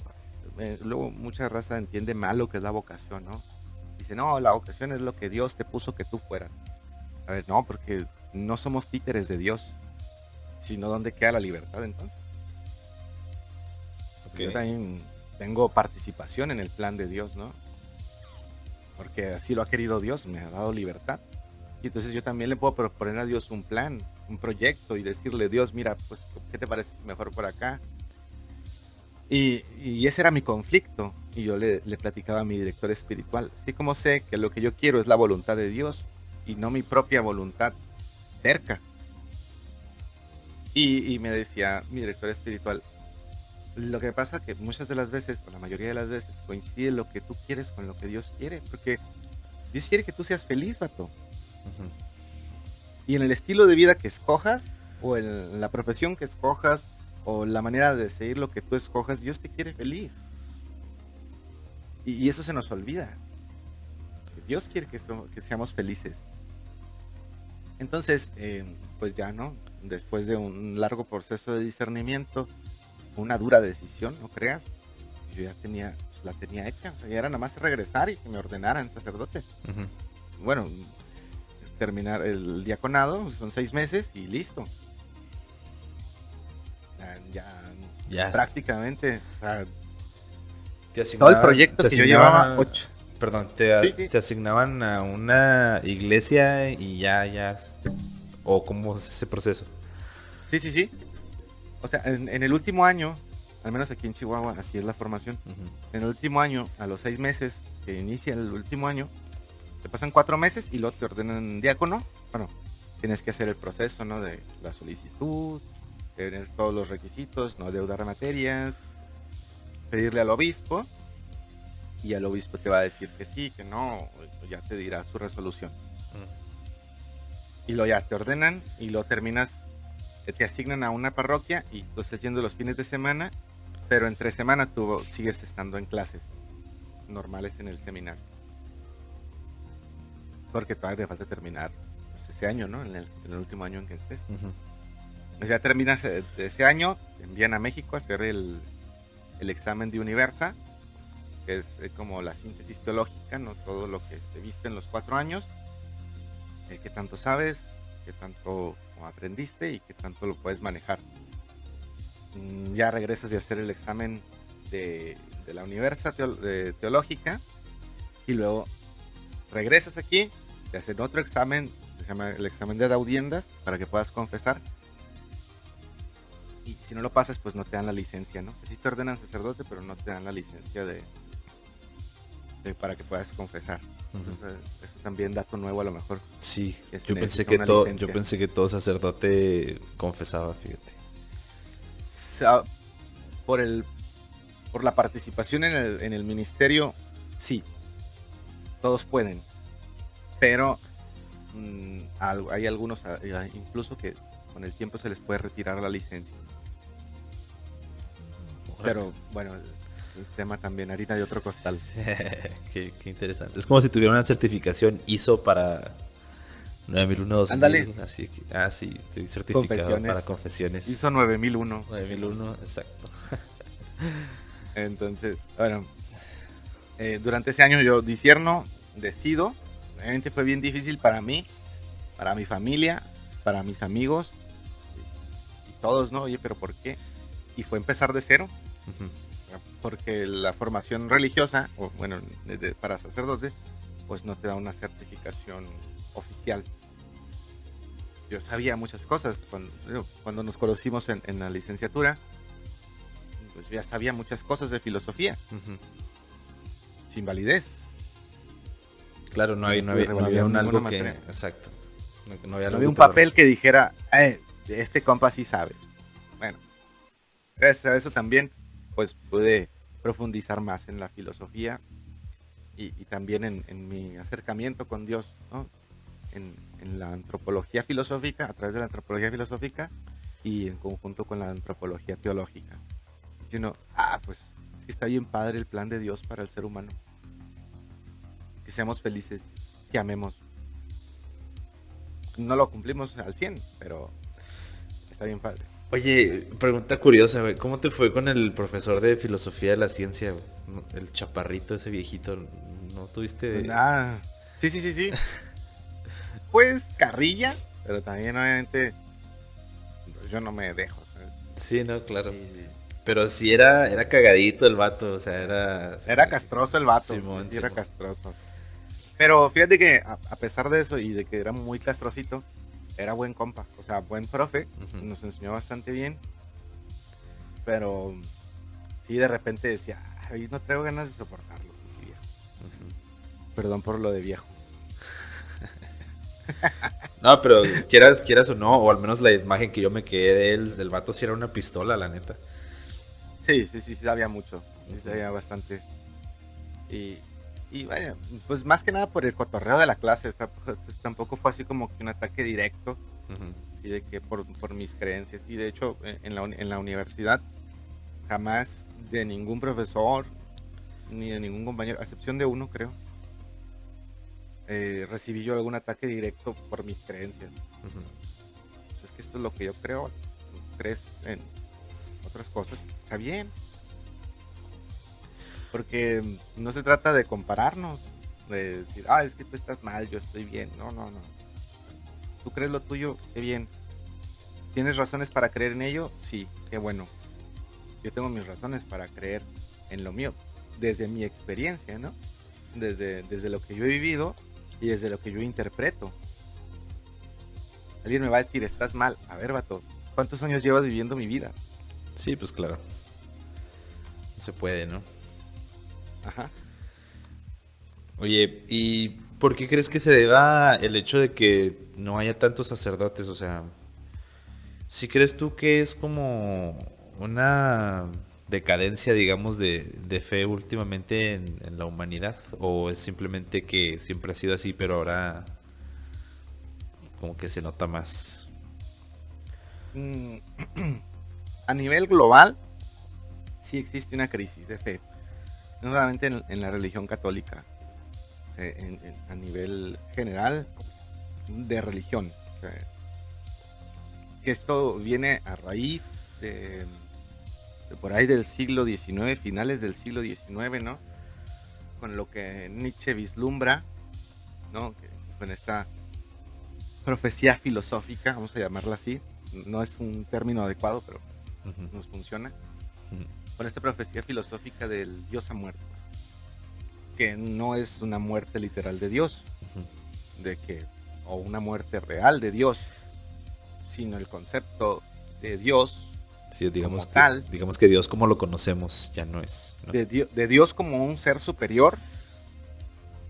eh, luego mucha raza entiende mal lo que es la vocación, ¿no? Dice, no, la vocación es lo que Dios te puso que tú fueras. A ver, no, porque no somos títeres de Dios, sino ¿dónde queda la libertad entonces? Yo también tengo participación en el plan de Dios, ¿no? Porque así lo ha querido Dios, me ha dado libertad. Y entonces yo también le puedo proponer a Dios un plan, un proyecto y decirle, Dios, mira, pues, ¿qué te parece mejor por acá? Y, y ese era mi conflicto. Y yo le, le platicaba a mi director espiritual, así como sé que lo que yo quiero es la voluntad de Dios y no mi propia voluntad terca. Y, y me decía mi director espiritual, lo que pasa que muchas de las veces, o la mayoría de las veces, coincide lo que tú quieres con lo que Dios quiere, porque Dios quiere que tú seas feliz, vato. Y en el estilo de vida que escojas, o en la profesión que escojas, o la manera de seguir lo que tú escojas, Dios te quiere feliz. Y, y eso se nos olvida. Dios quiere que, so- que seamos felices. Entonces, eh, pues ya, ¿no? Después de un largo proceso de discernimiento, una dura decisión, no creas. Yo ya tenía, pues, la tenía hecha. o sea, ya era nada más regresar y que me ordenaran sacerdote bueno, terminar el diaconado, son seis meses y listo. Ya, ya Ya. prácticamente, o sea, Te todo el proyecto te que yo asignaban llevaba, ocho. Perdón, te, Sí, sí. te asignaban a una iglesia y ya, ya. ¿O cómo es ese proceso? Sí, sí, sí. O sea, en, en el último año, al menos aquí en Chihuahua, así es la formación. En el último año, a los seis meses que inicia el último año, te pasan cuatro meses y luego te ordenan diácono. Bueno, tienes que hacer el proceso, ¿no? De la solicitud, tener todos los requisitos, no deudar materias, pedirle al obispo y al obispo te va a decir que sí, que no, ya te dirá su resolución. Y lo ya te ordenan y lo terminas, eh, te asignan a una parroquia y tú estás yendo los fines de semana, pero entre semana tú sigues estando en clases normales en el seminario. Porque todavía te falta terminar pues, ese año, ¿no? En el, en el último año en que estés. Ya terminas eh, ese año, te envían a México a hacer el, el examen de Universa, que es eh, como la síntesis teológica, no todo lo que se viste en los cuatro años, eh, qué tanto sabes, qué tanto aprendiste y qué tanto lo puedes manejar. Mm, Ya regresas de hacer el examen de, la de- teológica y luego regresas aquí, te hacen otro examen, se llama el examen de audiencias, para que puedas confesar y si no lo pasas, pues no te dan la licencia, ¿no? O sea, sí te ordenan sacerdote, pero no te dan la licencia de, de- para que puedas confesar. Eso también dato nuevo a lo mejor. Sí, se yo pensé que todo, licencia. yo pensé que todo sacerdote confesaba, fíjate. Por el por la participación en el, en el ministerio, sí, todos pueden, pero mm, al- hay algunos ah, incluso que con el tiempo se les puede retirar la licencia. Pero bueno, el, el tema también harina de otro costal. <laughs> qué, qué interesante. Es como si tuviera una certificación ISO para 9001, 2000, Ándale. así que, ah, sí, estoy certificado Confesiones. para confesiones. Hizo 9001. 9001, exacto. <laughs> Entonces, bueno, eh, durante ese año yo disierno, decido. Realmente fue bien difícil para mí, para mi familia, para mis amigos y, todos, ¿no? Oye, pero ¿por qué? Y fue empezar de cero, Ujú. Porque la formación religiosa, o bueno, para sacerdote, pues no te da una certificación oficial. Yo sabía muchas cosas cuando, nos conocimos en, en la licenciatura, pues ya sabía muchas cosas de filosofía, sin validez. Claro, no, hay, no, había, no había un algo que... Exacto. No, no había, No algo había un papel que dijera, "Eh, este compa sí sabe. Bueno, gracias a eso también, pues pude profundizar más en la filosofía y, también en, mi acercamiento con Dios, ¿no? En, en la antropología filosófica, a través de la antropología filosófica y en conjunto con la antropología teológica. Y uno, ah, pues es que está bien padre el plan de Dios para el ser humano. Que seamos felices, que amemos. No lo cumplimos al 100, pero está bien padre. Oye, pregunta curiosa, güey. ¿Cómo te fue con el profesor de filosofía de la ciencia, güey? El chaparrito, ese viejito. ¿No tuviste...? Ah, sí, sí, sí, sí. <laughs> Pues carrilla, pero también obviamente yo no me dejo. ¿sabes? Sí, no, claro. Pero sí era, era cagadito el vato, o sea, era... Era castroso el vato. Simón, sí, era castroso. Pero fíjate que a, a pesar de eso y de que era muy castrosito, era buen compa. O sea, buen profe. Nos enseñó bastante bien. Pero sí, de repente decía, ay, no traigo ganas de soportarlo. pinche viejo". Ujú. Perdón por lo de viejo. <laughs> No, pero quieras, quieras o no, o al menos la imagen que yo me quedé de él, del vato sí era una pistola, la neta. Sí, sí, sí, sí, sabía mucho. Sí, sabía bastante. Y, y vaya, pues más que nada por el cotorreo de la clase. tamp- Tampoco fue así como que un ataque directo, Ujú. así de que por, por mis creencias. Y de hecho, en en la, en la universidad, jamás de ningún profesor, ni de ningún compañero, a excepción de uno, creo, eh, recibí yo algún ataque directo por mis creencias. Pues es que esto es lo que yo creo. Crees en otras cosas, está bien. Porque no se trata de compararnos, de decir, ah, es que tú estás mal, yo estoy bien. No, no, no. Tú crees lo tuyo, qué bien. ¿Tienes razones para creer en ello? Sí, qué bueno. Yo tengo mis razones para creer en lo mío, desde mi experiencia, ¿no? Desde, desde lo que yo he vivido y desde lo que yo interpreto. Alguien me va a decir, estás mal. A ver, vato, ¿cuántos años llevas viviendo mi vida? Sí, pues claro. Se puede, ¿no? Ajá. Oye, ¿y por qué crees que se deba el hecho de que no haya tantos sacerdotes? O sea, si crees tú que es como una decadencia, digamos, de, de fe últimamente en, en la humanidad? ¿O es simplemente que siempre ha sido así, pero ahora como que se nota más? Mm, <clears throat> a nivel global, sí existe una crisis de fe. No solamente en, en la religión católica, en- en- a nivel general de religión. que esto viene a raíz de, de por ahí del siglo XIX, finales del siglo XIX, ¿no? Con lo que Nietzsche vislumbra, ¿no? Con esta profecía filosófica, vamos a llamarla así. No es un término adecuado, pero nos funciona. Con esta profecía filosófica del Dios ha muerto. Que no es una muerte literal de Dios, de que, o una muerte real de Dios, sino el concepto de Dios, Sí, digamos, Como que, tal. digamos que Dios como lo conocemos ya no es. ¿no? de, Dio- de Dios como un ser superior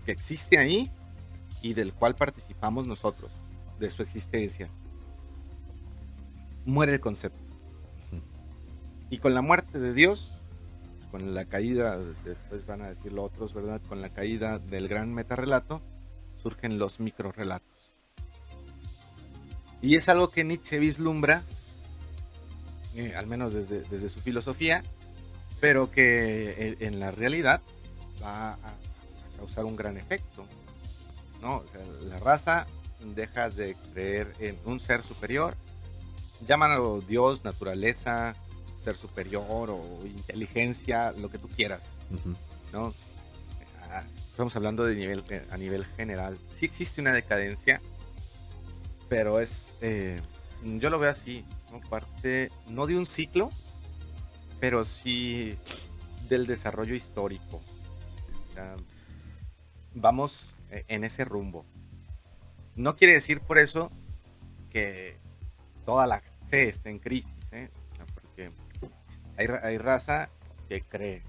que existe ahí y del cual participamos nosotros, de su existencia. Muere el concepto. Y con la muerte de Dios, con la caída, después van a decirlo otros, ¿verdad? Con la caída del gran metarrelato, surgen los microrelatos. Y es algo que Nietzsche vislumbra, eh, al menos desde, desde su filosofía, pero que en, en la realidad va a, causar un gran efecto. ¿no? La raza dejas de creer en un ser superior, llámalo Dios, naturaleza, ser superior o inteligencia, lo que tú quieras, ¿no? Ah, estamos hablando de nivel, eh, a nivel general. Sí existe una decadencia, pero es, eh, yo lo veo así, parte no de un ciclo, pero sí del desarrollo histórico. vamos eh, en ese rumbo. No quiere decir por eso que toda la fe esté en crisis, hay, raza que cree.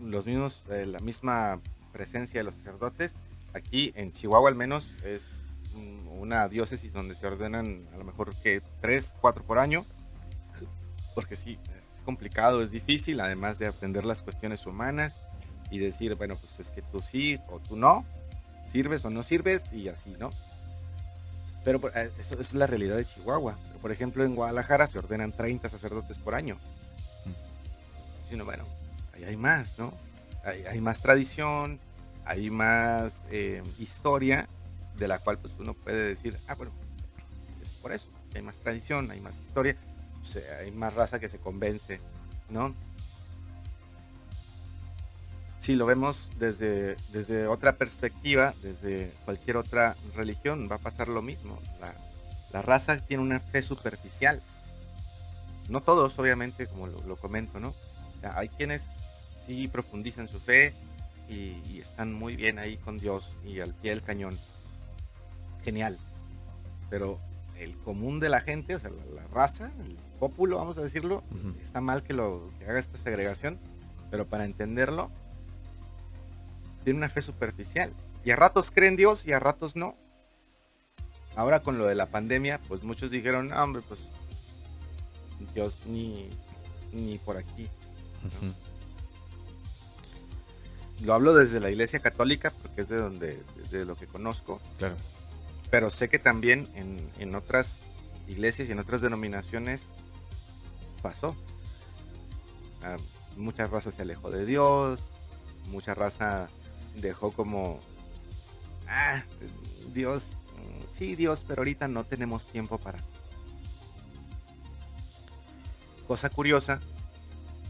los mismos, eh, la misma presencia de los sacerdotes, aquí en Chihuahua al menos es una diócesis donde se ordenan a lo mejor que tres, cuatro por año, porque sí, es complicado, es difícil, además de aprender las cuestiones humanas y decir, bueno, pues es que tú sí o tú no, sirves o no sirves y así, ¿no? Pero eh, eso es la realidad de Chihuahua. Por ejemplo, en Guadalajara se ordenan 30 sacerdotes por año. Sino, bueno, ahí hay más, ¿no? Hay, más tradición, hay más eh, historia de la cual pues uno puede decir, ah, bueno, es por eso, hay más tradición, hay más historia, o sea, hay más raza que se convence, ¿no? Si lo vemos desde, desde otra perspectiva, desde cualquier otra religión, va a pasar lo mismo. La, la raza tiene una fe superficial. No todos, obviamente, como lo, comento, ¿no? Hay quienes sí profundizan su fe y, y, están muy bien ahí con Dios y al pie del cañón genial. Pero el común de la gente, o sea, la, raza, el pópulo, vamos a decirlo, está mal que, lo, haga esta segregación, pero para entenderlo, tiene una fe superficial. Y a ratos creen Dios y a ratos no. Ahora con lo de la pandemia, pues muchos dijeron, hombre, pues Dios ni, ni por aquí. Lo hablo desde la iglesia católica porque es de donde, de lo que conozco. Claro pero sé que también en, otras iglesias y en otras denominaciones pasó. Ah, mucha raza se alejó de Dios, mucha raza dejó como, ah, Dios, sí Dios, pero ahorita no tenemos tiempo para. Cosa curiosa,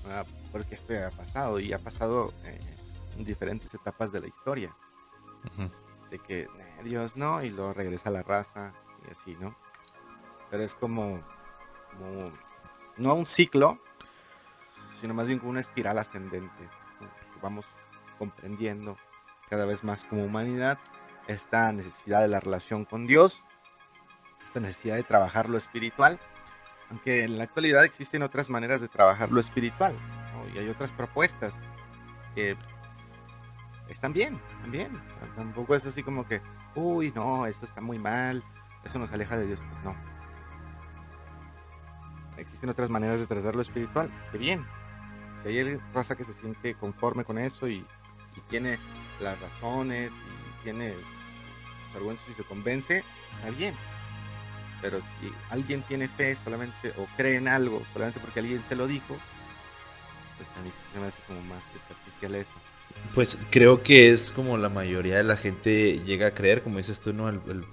ah, porque esto ha pasado y ha pasado eh, en diferentes etapas de la historia de que Dios no, y luego regresa a la raza y así, ¿no? Pero es como, como no un ciclo, sino más bien como una espiral ascendente. Vamos comprendiendo cada vez más como humanidad esta necesidad de la relación con Dios, esta necesidad de trabajar lo espiritual, aunque en la actualidad existen otras maneras de trabajar lo espiritual, y hay otras propuestas que están bien, también. Tampoco es así como que, uy, no, eso está muy mal, eso nos aleja de Dios. Pues no. Existen otras maneras de tratar lo espiritual, que bien. Si hay raza que se siente conforme con eso y, tiene las razones y tiene sus argumentos y se convence, está bien. Pero si alguien tiene fe solamente o cree en algo solamente porque alguien se lo dijo, pues a mí se me hace como más superficial eso. Pues creo que es como la mayoría de la gente llega a creer, como dices tú, ¿no? El, el,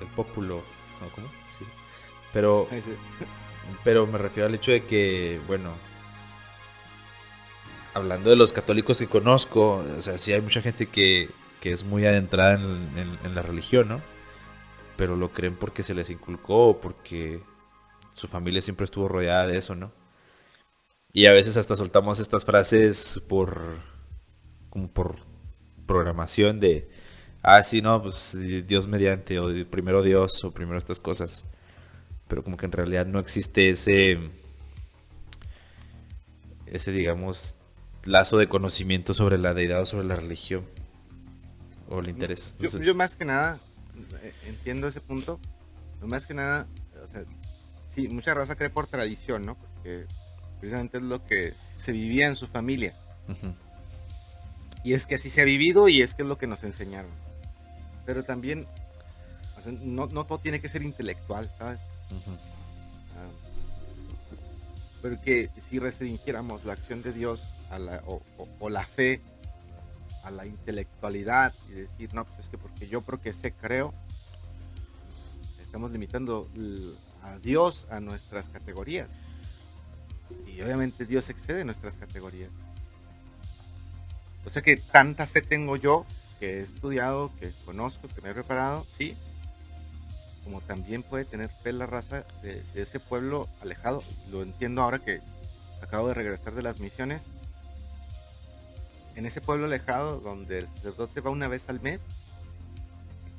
el, pópulo, ¿no? ¿Cómo? Sí. Pero, pero me refiero al hecho de que, bueno, hablando de los católicos que conozco, o sea, sí hay mucha gente que, que es muy adentrada en, en, la religión, ¿no? Pero lo creen porque se les inculcó porque su familia siempre estuvo rodeada de eso, ¿no? Y a veces hasta soltamos estas frases por como por programación de ah sí no pues Dios mediante o primero Dios o primero estas cosas. Pero como que en realidad no existe ese ese digamos lazo de conocimiento sobre la deidad o sobre la religión o el interés. yo, más que nada eh, entiendo ese punto. Más que nada o sea, sí mucha raza cree por tradición no porque Precisamente es lo que se vivía en su familia. Y es que así se ha vivido y es que es lo que nos enseñaron. Pero también, no, todo tiene que ser intelectual, ¿sabes? Ah, porque si restringiéramos la acción de Dios a la, o, la fe a la intelectualidad y decir, no, pues es que porque yo creo que sé, creo, pues, estamos limitando a Dios a nuestras categorías. Y obviamente Dios excede nuestras categorías. O sea que tanta fe tengo yo, que he estudiado, que conozco, que me he preparado, sí, como también puede tener fe la raza de, ese pueblo alejado. Lo entiendo ahora que acabo de regresar de las misiones. En ese pueblo alejado donde el sacerdote va una vez al mes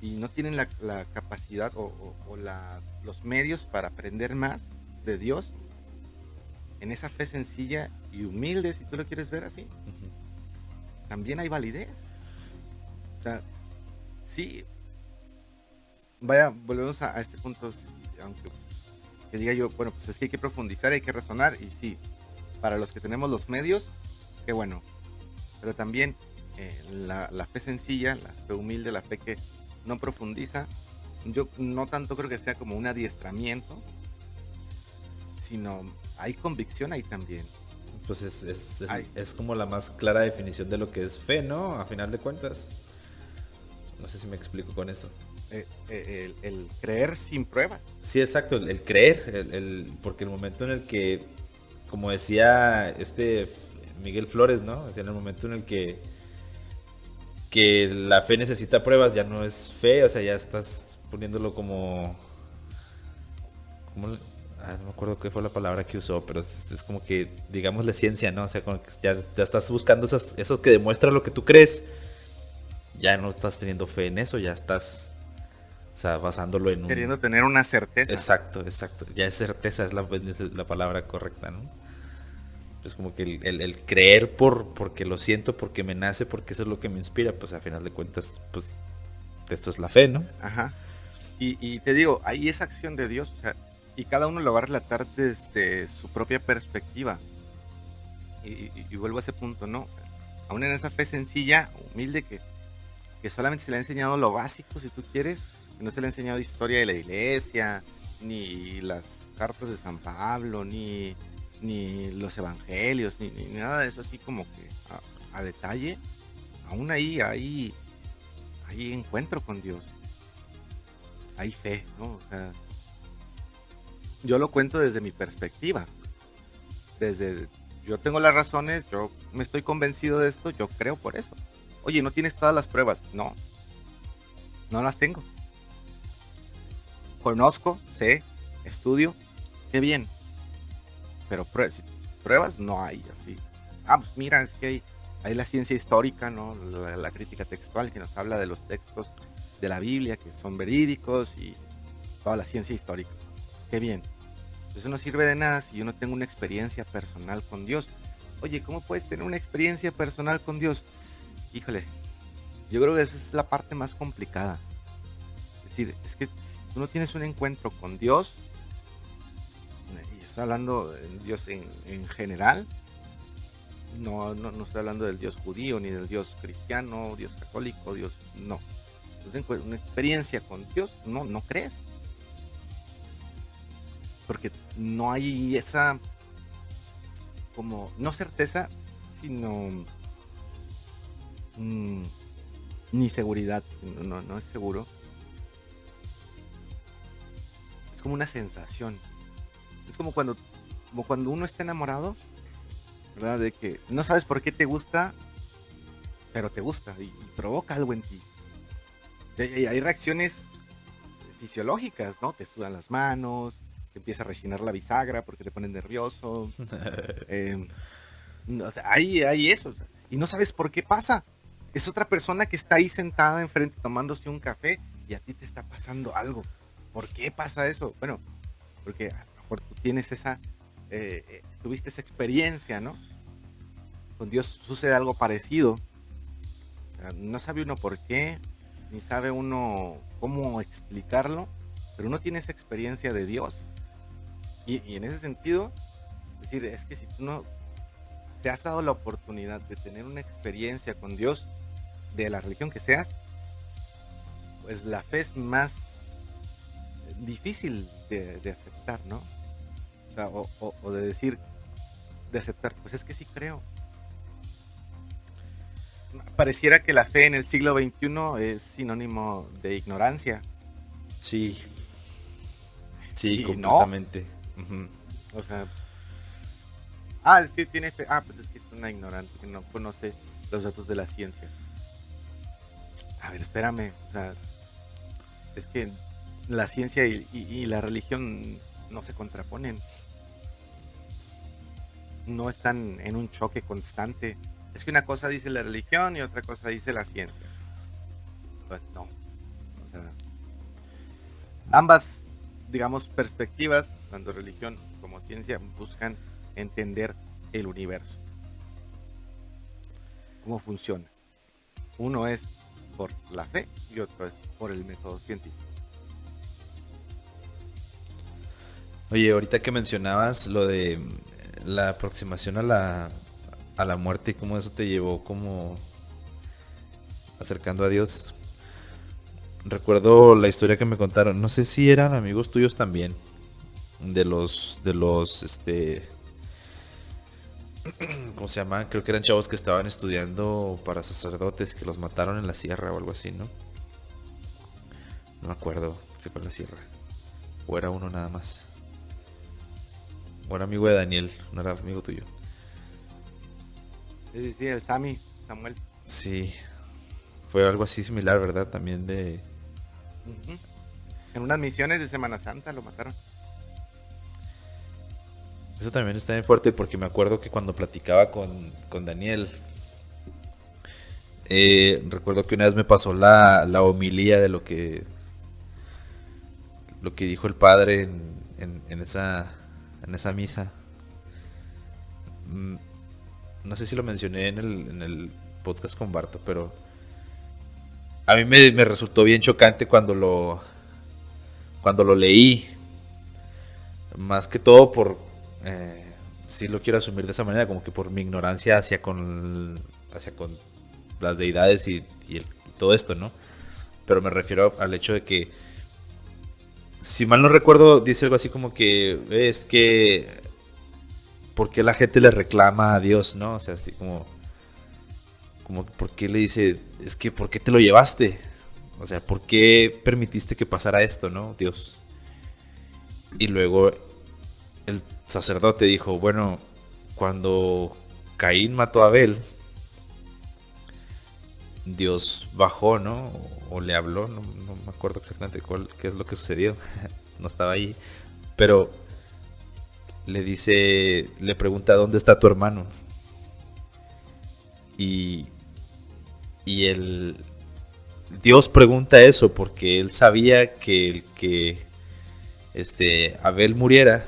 y no tienen la, capacidad o, los medios para aprender más de Dios, en esa fe sencilla y humilde, si tú lo quieres ver así, también hay validez. O sea, sí, vaya, volvemos a, este punto, aunque que diga yo, bueno, pues es que hay que profundizar, hay que razonar, y sí, para los que tenemos los medios, qué bueno, pero también eh, la, fe sencilla, la fe humilde, la fe que no profundiza, yo no tanto creo que sea como un adiestramiento, sino hay convicción ahí también. Pues es, es, es, como la más clara definición de lo que es fe, ¿no? A final de cuentas. No sé si me explico con eso. Eh, eh, el, creer sin pruebas. Sí, exacto, el, creer, el, porque el momento en el que, como decía este Miguel Flores, ¿no? En el momento en el que, que la fe necesita pruebas, ya no es fe, o sea, ya estás poniéndolo como... Ah, no me acuerdo qué fue la palabra que usó, pero es, como que, digamos, la ciencia, ¿no? O sea, como que ya, ya estás buscando esos, eso que demuestra lo que tú crees. Ya no estás teniendo fe en eso, ya estás o sea, basándolo en un... Queriendo tener una certeza. Exacto, exacto. Ya es certeza, es la, la palabra correcta, ¿no? Es como que el, creer por porque lo siento, porque me nace, porque eso es lo que me inspira, pues a final de cuentas, pues eso es la fe, ¿no? Ajá. Y, te digo, ahí esa acción de Dios, o sea, y cada uno lo va a relatar desde su propia perspectiva. Y, y, vuelvo a ese punto, ¿no? Aún en esa fe sencilla, humilde, que, que solamente se le ha enseñado lo básico, si tú quieres, no se le ha enseñado historia de la iglesia, ni las cartas de San Pablo, ni, ni los evangelios, ni, nada de eso así como que a, detalle. Aún ahí hay, hay encuentro con Dios. Hay fe, ¿no? Yo lo cuento desde mi perspectiva. Desde yo tengo las razones, yo me estoy convencido de esto, yo creo por eso. Oye, ¿no tienes todas las pruebas? No, no las tengo conozco, sé, estudio, qué bien. Pero pruebas, no hay así. Ah, pues mira, es que hay, la ciencia histórica, ¿no? La, crítica textual que nos habla de los textos de la Biblia que son verídicos y toda la ciencia histórica. Qué bien. Eso no sirve de nada si yo no tengo una experiencia personal con Dios. Oye, ¿cómo puedes tener una experiencia personal con Dios? Híjole, yo creo que esa es la parte más complicada. Es decir, es que tú no tienes un encuentro con Dios, y estoy hablando de Dios en, general, no, no, no, estoy hablando del Dios judío, ni del Dios cristiano, Dios católico, Dios, no. Una experiencia con Dios, no, no crees. Porque no hay esa, como, no certeza, sino mm, ni seguridad, no, no es seguro como una sensación. Es como cuando, como cuando uno está enamorado, ¿verdad? De que no sabes por qué te gusta, pero te gusta y, provoca algo en ti. Y, hay reacciones fisiológicas, ¿no? Te sudan las manos, te empieza a rechinar la bisagra porque te pones nervioso. <laughs> Em, o sea, hay, hay eso. Y no sabes por qué pasa. Es otra persona que está ahí sentada enfrente tomándose un café y a ti te está pasando algo. ¿Por qué pasa eso? Bueno, porque a lo mejor tú tienes esa, eh, eh, tuviste esa experiencia, ¿no? Con Dios sucede algo parecido. no sabe uno por qué, ni sabe uno cómo explicarlo, pero uno tiene esa experiencia de Dios. Y, y en ese sentido, es decir, es que si tú no te has dado la oportunidad de tener una experiencia con Dios, de la religión que seas, pues la fe es más difícil de, aceptar, ¿no? O, de decir, de aceptar, pues es que sí creo. pareciera que la fe en el siglo XXI es sinónimo de ignorancia. Sí. Sí, completamente. O sea. Ah, es que tiene fe. Ah, pues es que es una ignorante que no conoce los datos de la ciencia. A ver, espérame. O sea, es que la ciencia y la religión no se contraponen. No están en un choque constante es que una cosa dice la religión y otra cosa dice la ciencia. Pues no. ambas, digamos, perspectivas, tanto religión como ciencia, buscan entender el universo. Cómo funciona. Uno es por la fe y otro es por el método científico. Oye, ahorita que mencionabas lo de la aproximación a la a la muerte y cómo eso te llevó como acercando a Dios. Recuerdo la historia que me contaron, no sé si eran amigos tuyos también, de los, de los, este, <clears throat> ¿cómo se llaman? Creo que eran chavos que estaban estudiando para sacerdotes que los mataron en la sierra o algo así, ¿no? No me acuerdo si fue en la sierra. O era uno nada más. O era amigo de Daniel, no era amigo tuyo. Sí, sí, el Sammy, Samuel. Sí, fue algo así similar, ¿verdad? También de... En unas misiones de Semana Santa lo mataron. Eso también está bien fuerte porque me acuerdo que cuando platicaba con, con Daniel, eh, recuerdo que una vez me pasó la, la, homilía de lo que lo que dijo el padre en, en, esa en esa misa. Mm, no sé si lo mencioné en el, en el podcast con Barto, pero a mí me, resultó bien chocante cuando lo, cuando lo leí. Más que todo por, eh, si lo quiero asumir de esa manera, como que por mi ignorancia hacia con, hacia con las deidades y, todo esto, ¿no? Pero me refiero al hecho de que, si mal no recuerdo, dice algo así como que es que por qué la gente le reclama a Dios, ¿no? O sea, así como, como, ¿por qué le dice, es que, ¿por qué te lo llevaste? O sea, ¿por qué permitiste que pasara esto, no, Dios? Y luego el sacerdote dijo, bueno, cuando Caín mató a Abel, Dios bajó, ¿no? O, le habló, no, no, me acuerdo exactamente cuál, qué es lo que sucedió, <laughs> no estaba ahí, pero le dice, le pregunta dónde está tu hermano. Y, y el Dios pregunta eso porque él sabía que el que este Abel muriera.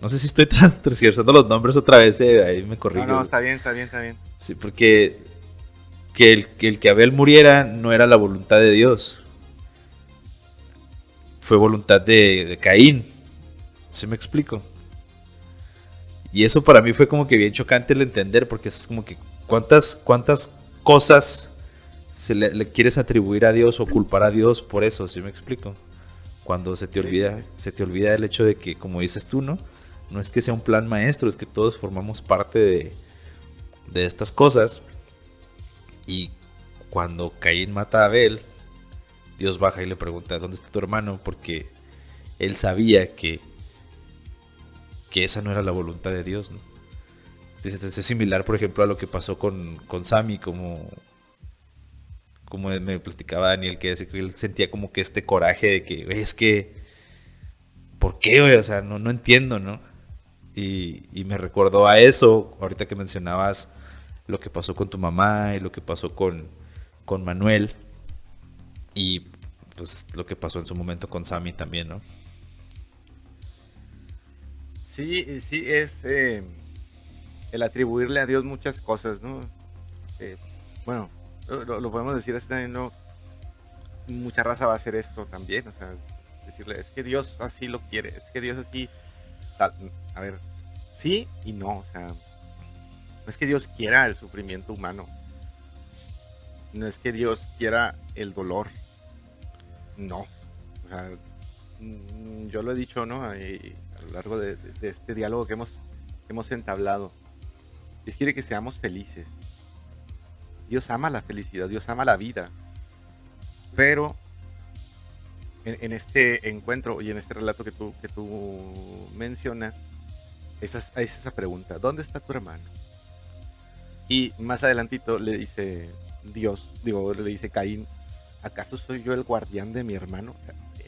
No sé si estoy <laughs> transversando los nombres otra vez, eh, ahí me corrijo. No, no, está bien, está bien, está bien. Sí, porque que el, que el que Abel muriera no era la voluntad de Dios. Fue voluntad de, de Caín. ¿Se me explico? Y eso para mí fue como que bien chocante el entender, porque es como que cuántas, cuántas cosas se le, quieres atribuir a Dios o culpar a Dios por eso, ¿sí me explico? Cuando se te olvida, se te olvida el hecho de que, como dices tú, ¿no? No es que sea un plan maestro, es que todos formamos parte de, de estas cosas. Y cuando Caín mata a Abel, Dios baja y le pregunta, ¿dónde está tu hermano? Porque él sabía que que esa no era la voluntad de Dios, ¿no? Entonces es similar, por ejemplo, a lo que pasó con, con Sammy, como, como me platicaba Daniel, que, él sentía como que este coraje de que, es que, ¿por qué, O sea, no, no entiendo, ¿no? Y, y, me recordó a eso, ahorita que mencionabas lo que pasó con tu mamá y lo que pasó con, con Manuel y pues lo que pasó en su momento con Sammy también, ¿no? Sí, sí, es eh, el atribuirle a Dios muchas cosas, ¿no? Eh, bueno, lo, podemos decir así también, ¿no? Mucha raza va a hacer esto también, o sea, decirle, es que Dios así lo quiere, es que Dios así, a ver, sí y no, o sea, no es que Dios quiera el sufrimiento humano, no es que Dios quiera el dolor, no, o sea, mm, yo lo he dicho, ¿no? a lo largo de, este diálogo que hemos, hemos entablado. Dios quiere que seamos felices. Dios ama la felicidad, Dios ama la vida. Pero en, este encuentro y en este relato que tú, que tú mencionas, esa es, esa pregunta, ¿dónde está tu hermano? Y más adelantito le dice Dios, digo, le dice Caín, ¿acaso soy yo el guardián de mi hermano?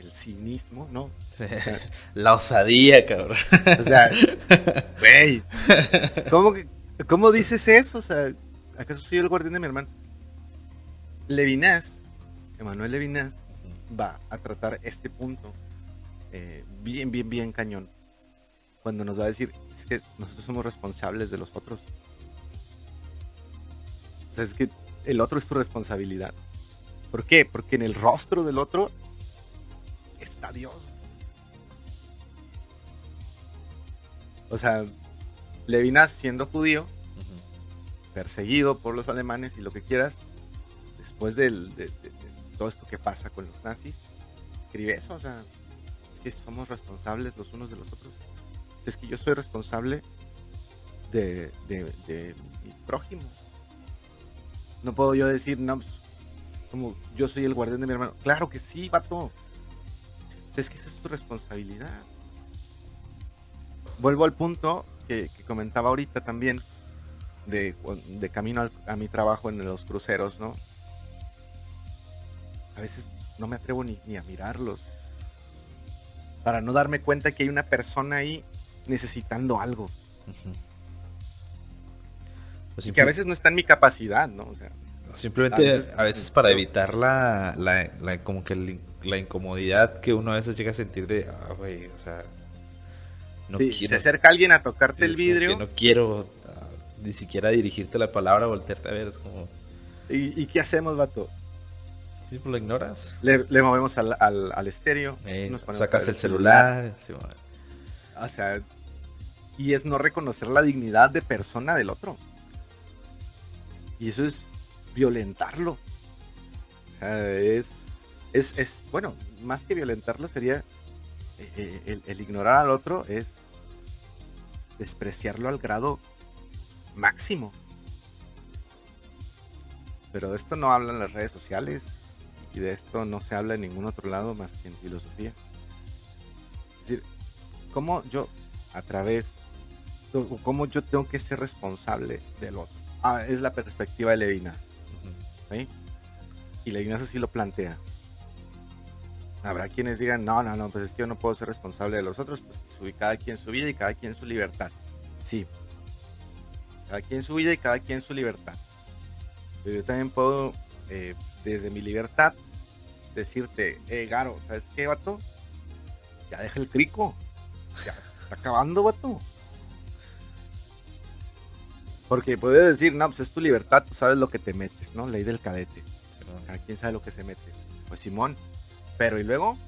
el cinismo, ¿no? <laughs> La osadía, cabrón. O sea, güey, ¿cómo, ¿cómo dices eso? O sea, ¿acaso soy el guardián de mi hermano? Levinas, Emanuel Levinas, va a tratar este punto eh, bien, bien, bien cañón. Cuando nos va a decir, es que nosotros somos responsables de los otros. O sea, es que el otro es tu responsabilidad. ¿Por qué? Porque en el rostro del otro está Dios. O sea, Levinas siendo judío, perseguido por los alemanes y lo que quieras, después de, todo esto que pasa con los nazis, escribe eso, o sea, es que somos responsables los unos de los otros. Es que yo soy responsable de, mi prójimo. No puedo yo decir, no, pues, como yo soy el guardián de mi hermano. Claro que sí, vato. Es que esa es tu responsabilidad. Vuelvo al punto que, comentaba ahorita también, de, camino a mi trabajo en los cruceros, ¿no? a veces no me atrevo ni, a mirarlos. Para no darme cuenta que hay una persona ahí necesitando algo. Pues que a veces no está en mi capacidad, ¿no? O sea, simplemente a veces, para evitar la, la, como que la incomodidad que uno a veces llega a sentir de, ah, güey, o sea, no quiero, se acerca alguien a tocarte el vidrio. no quiero ah, ni siquiera dirigirte la palabra, voltearte a ver, es como... ¿Y, ¿Y qué hacemos, vato? Sí, pues lo ignoras. Le, movemos al, al, estéreo. sacas el celular. o sea, y es no reconocer la dignidad de persona del otro. Y eso es violentarlo. O sea, es, es, es bueno, más que violentarlo sería eh, el, ignorar al otro es despreciarlo al grado máximo. Pero de esto no hablan las redes sociales, y de esto no se habla en ningún otro lado más que en filosofía. Es decir, cómo yo, a través, cómo yo tengo que ser responsable del otro. Ah, es la perspectiva de Levinas. Y Levinas así lo plantea. Habrá quienes digan, no, no, no, pues es que yo no puedo ser responsable de los otros, pues cada quien su vida y cada quien su libertad. Sí. Cada quien su vida y cada quien su libertad. Pero yo también puedo eh, desde mi libertad decirte, eh, Garo, ¿sabes qué, vato? Ya deja el crico. Ya se está acabando, vato. Porque puedes decir, no, pues es tu libertad, tú sabes lo que te metes, ¿no? Ley del cadete. Cada quien sabe lo que se mete. Pues Simón. Pero y luego,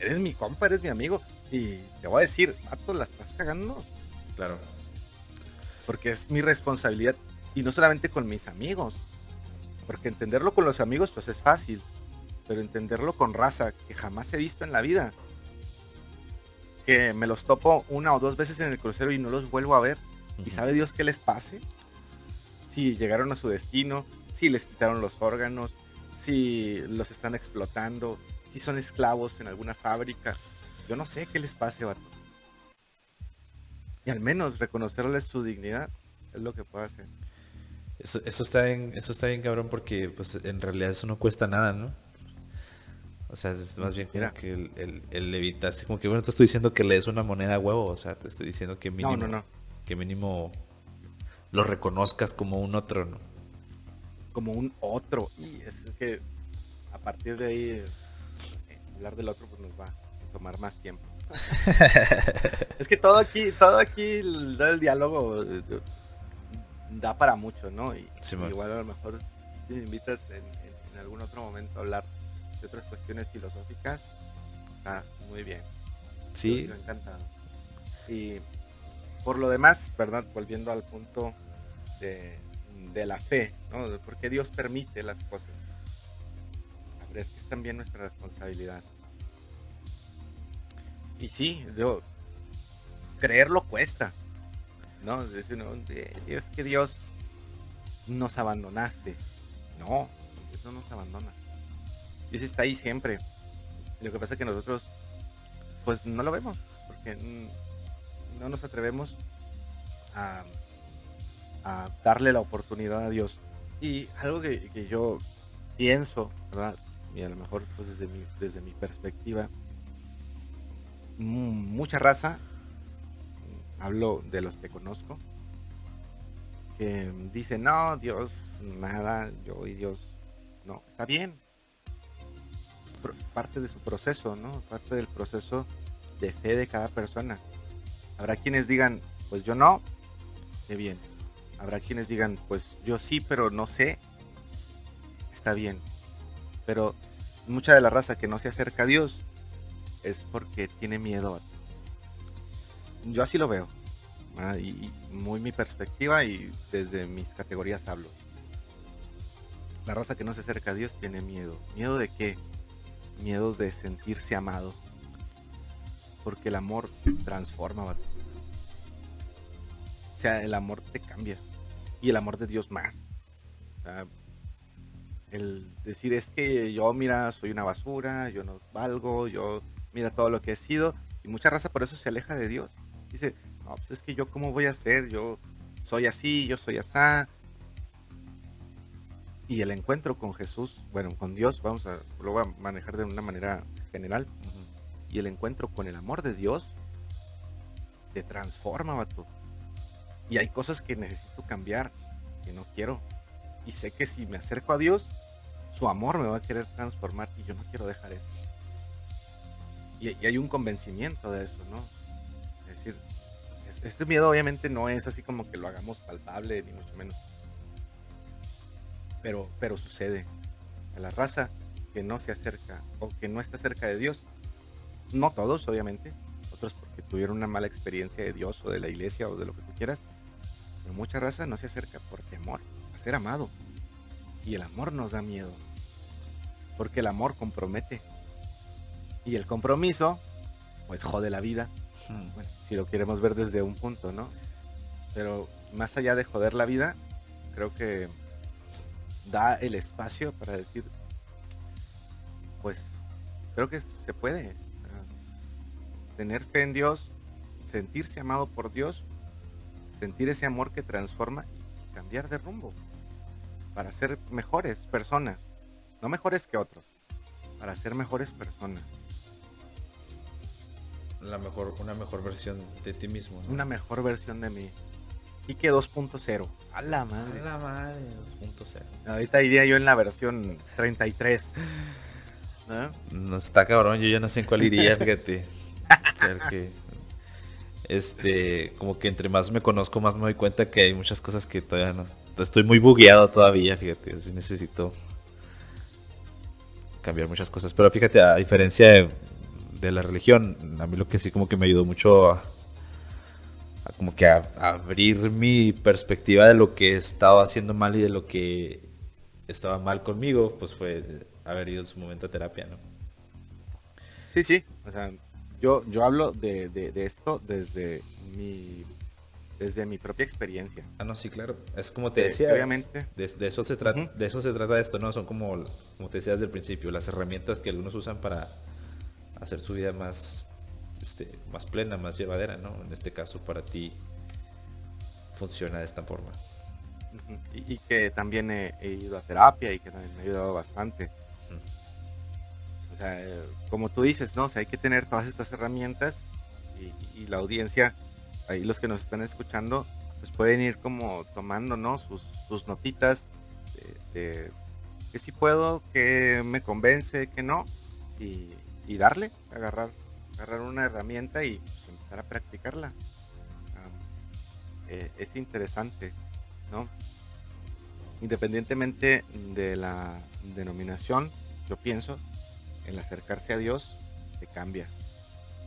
eres mi compa, eres mi amigo. Y te voy a decir, vato, la estás cagando. Claro. Porque es mi responsabilidad. Y no solamente con mis amigos, porque entenderlo con los amigos pues es fácil, pero entenderlo con raza que jamás he visto en la vida, que me los topo una o dos veces en el crucero y no los vuelvo a ver, y sabe Dios qué les pase, si llegaron a su destino, si les quitaron los órganos, si los están explotando, si son esclavos en alguna fábrica, yo no sé qué les pase, vato. Y al menos reconocerles su dignidad es lo que puedo hacer. Eso, eso, está bien, eso está bien cabrón porque pues en realidad eso no cuesta nada, ¿no? O sea, es más bien como que el, el, evitarse, como que bueno, te estoy diciendo que le des una moneda a huevo, o sea, te estoy diciendo que mínimo, no, no, no. que mínimo lo reconozcas como un otro, ¿no? Como un otro, y es que a partir de ahí eh, hablar del otro pues nos va a tomar más tiempo. <laughs> es que todo aquí, todo aquí el, el diálogo eh, da para mucho, ¿no? Y, igual a lo mejor si me invitas en, algún otro momento a hablar de otras cuestiones filosóficas, está muy bien. Sí. Encantado. Y por lo demás, ¿verdad? Volviendo al punto de, la fe, ¿no? Porque Dios permite las cosas. es que es también nuestra responsabilidad. Y sí, yo, creerlo cuesta. ¿no? es que Dios nos abandonaste. No, Dios no nos abandona. Dios está ahí siempre. lo que pasa es que nosotros, pues no lo vemos, porque no nos atrevemos a, darle la oportunidad a Dios. Y algo que, yo pienso, ¿verdad? Y a lo mejor pues desde mi, desde mi perspectiva, mucha raza, hablo de los que conozco, que dice, no, Dios, nada, yo y Dios, no, está bien. Parte de su proceso, ¿no? Parte del proceso de fe de cada persona. Habrá quienes digan, pues yo no, qué bien. Habrá quienes digan, pues yo sí, pero no sé, está bien. Pero mucha de la raza que no se acerca a Dios es porque tiene miedo. Yo así lo veo. Y muy mi perspectiva y desde mis categorías hablo. La raza que no se acerca a Dios tiene miedo. ¿Miedo de qué? Miedo de sentirse amado. Porque el amor transforma, O sea, el amor te cambia. Y el amor de Dios más. O sea, el decir es que yo, mira, soy una basura, yo no valgo, yo, mira todo lo que he sido. Y mucha raza por eso se aleja de Dios. Dice, no, pues es que yo cómo voy a ser, yo soy así, yo soy así. Y el encuentro con Jesús, bueno, con Dios, vamos a, lo voy a manejar de una manera general. Y el encuentro con el amor de Dios te transforma, vato. Y hay cosas que necesito cambiar, que no quiero. Y sé que si me acerco a Dios, su amor me va a querer transformar y yo no quiero dejar eso. Y, hay un convencimiento de eso, ¿no? Es decir, este miedo obviamente no es así como que lo hagamos palpable, ni mucho menos. Pero, pero sucede. A la raza que no se acerca o que no está cerca de Dios, no todos obviamente, otros porque tuvieron una mala experiencia de Dios o de la iglesia o de lo que tú quieras, pero mucha raza no se acerca por temor a ser amado. Y el amor nos da miedo, porque el amor compromete. Y el compromiso, pues jode la vida bueno, si lo queremos ver desde un punto, ¿no? Pero más allá de joder la vida, creo que da el espacio para decir, pues creo que se puede tener fe en Dios, sentirse amado por Dios, sentir ese amor que transforma y cambiar de rumbo para ser mejores personas, no mejores que otros, para ser mejores personas la mejor, una mejor versión de ti mismo. Una mejor versión de mí. Y que 2.0. A la madre. A la madre, 2.0. Ahorita iría yo en la versión 33. ¿No? está cabrón, yo ya no sé en cuál iría, fíjate. <laughs> Porque, este, como que entre más me conozco, más me doy cuenta que hay muchas cosas que todavía no. Estoy muy bugueado todavía, fíjate. Así necesito cambiar muchas cosas. Pero fíjate, a diferencia de la religión. A mí lo que sí como que me ayudó mucho a, como que a, abrir mi perspectiva de lo que estaba haciendo mal y de lo que estaba mal conmigo, pues fue haber ido en su momento a terapia, ¿no? Sí, sí, o sea, yo, yo hablo de, esto desde mi desde mi propia experiencia. Ah, no, sí, claro. Es como te decía. Obviamente. De, eso se trata, de eso se trata esto, ¿no? Son como, como te decía desde el principio, las herramientas que algunos usan para hacer su vida más, este, más plena, más llevadera, ¿no? En este caso para ti funciona de esta forma. Y, que también he, ido a terapia y que también me ha ayudado bastante. Sea, como tú dices, ¿no? O sea, hay que tener todas estas herramientas y, la audiencia, ahí los que nos están escuchando, pues pueden ir como tomando, ¿no? Sus, sus notitas de, que sí puedo, que me convence, que no. Y, y darle, agarrar, agarrar una herramienta y pues, empezar a practicarla. Eh, es interesante, ¿no? Independientemente de la denominación, yo pienso, el acercarse a Dios te cambia.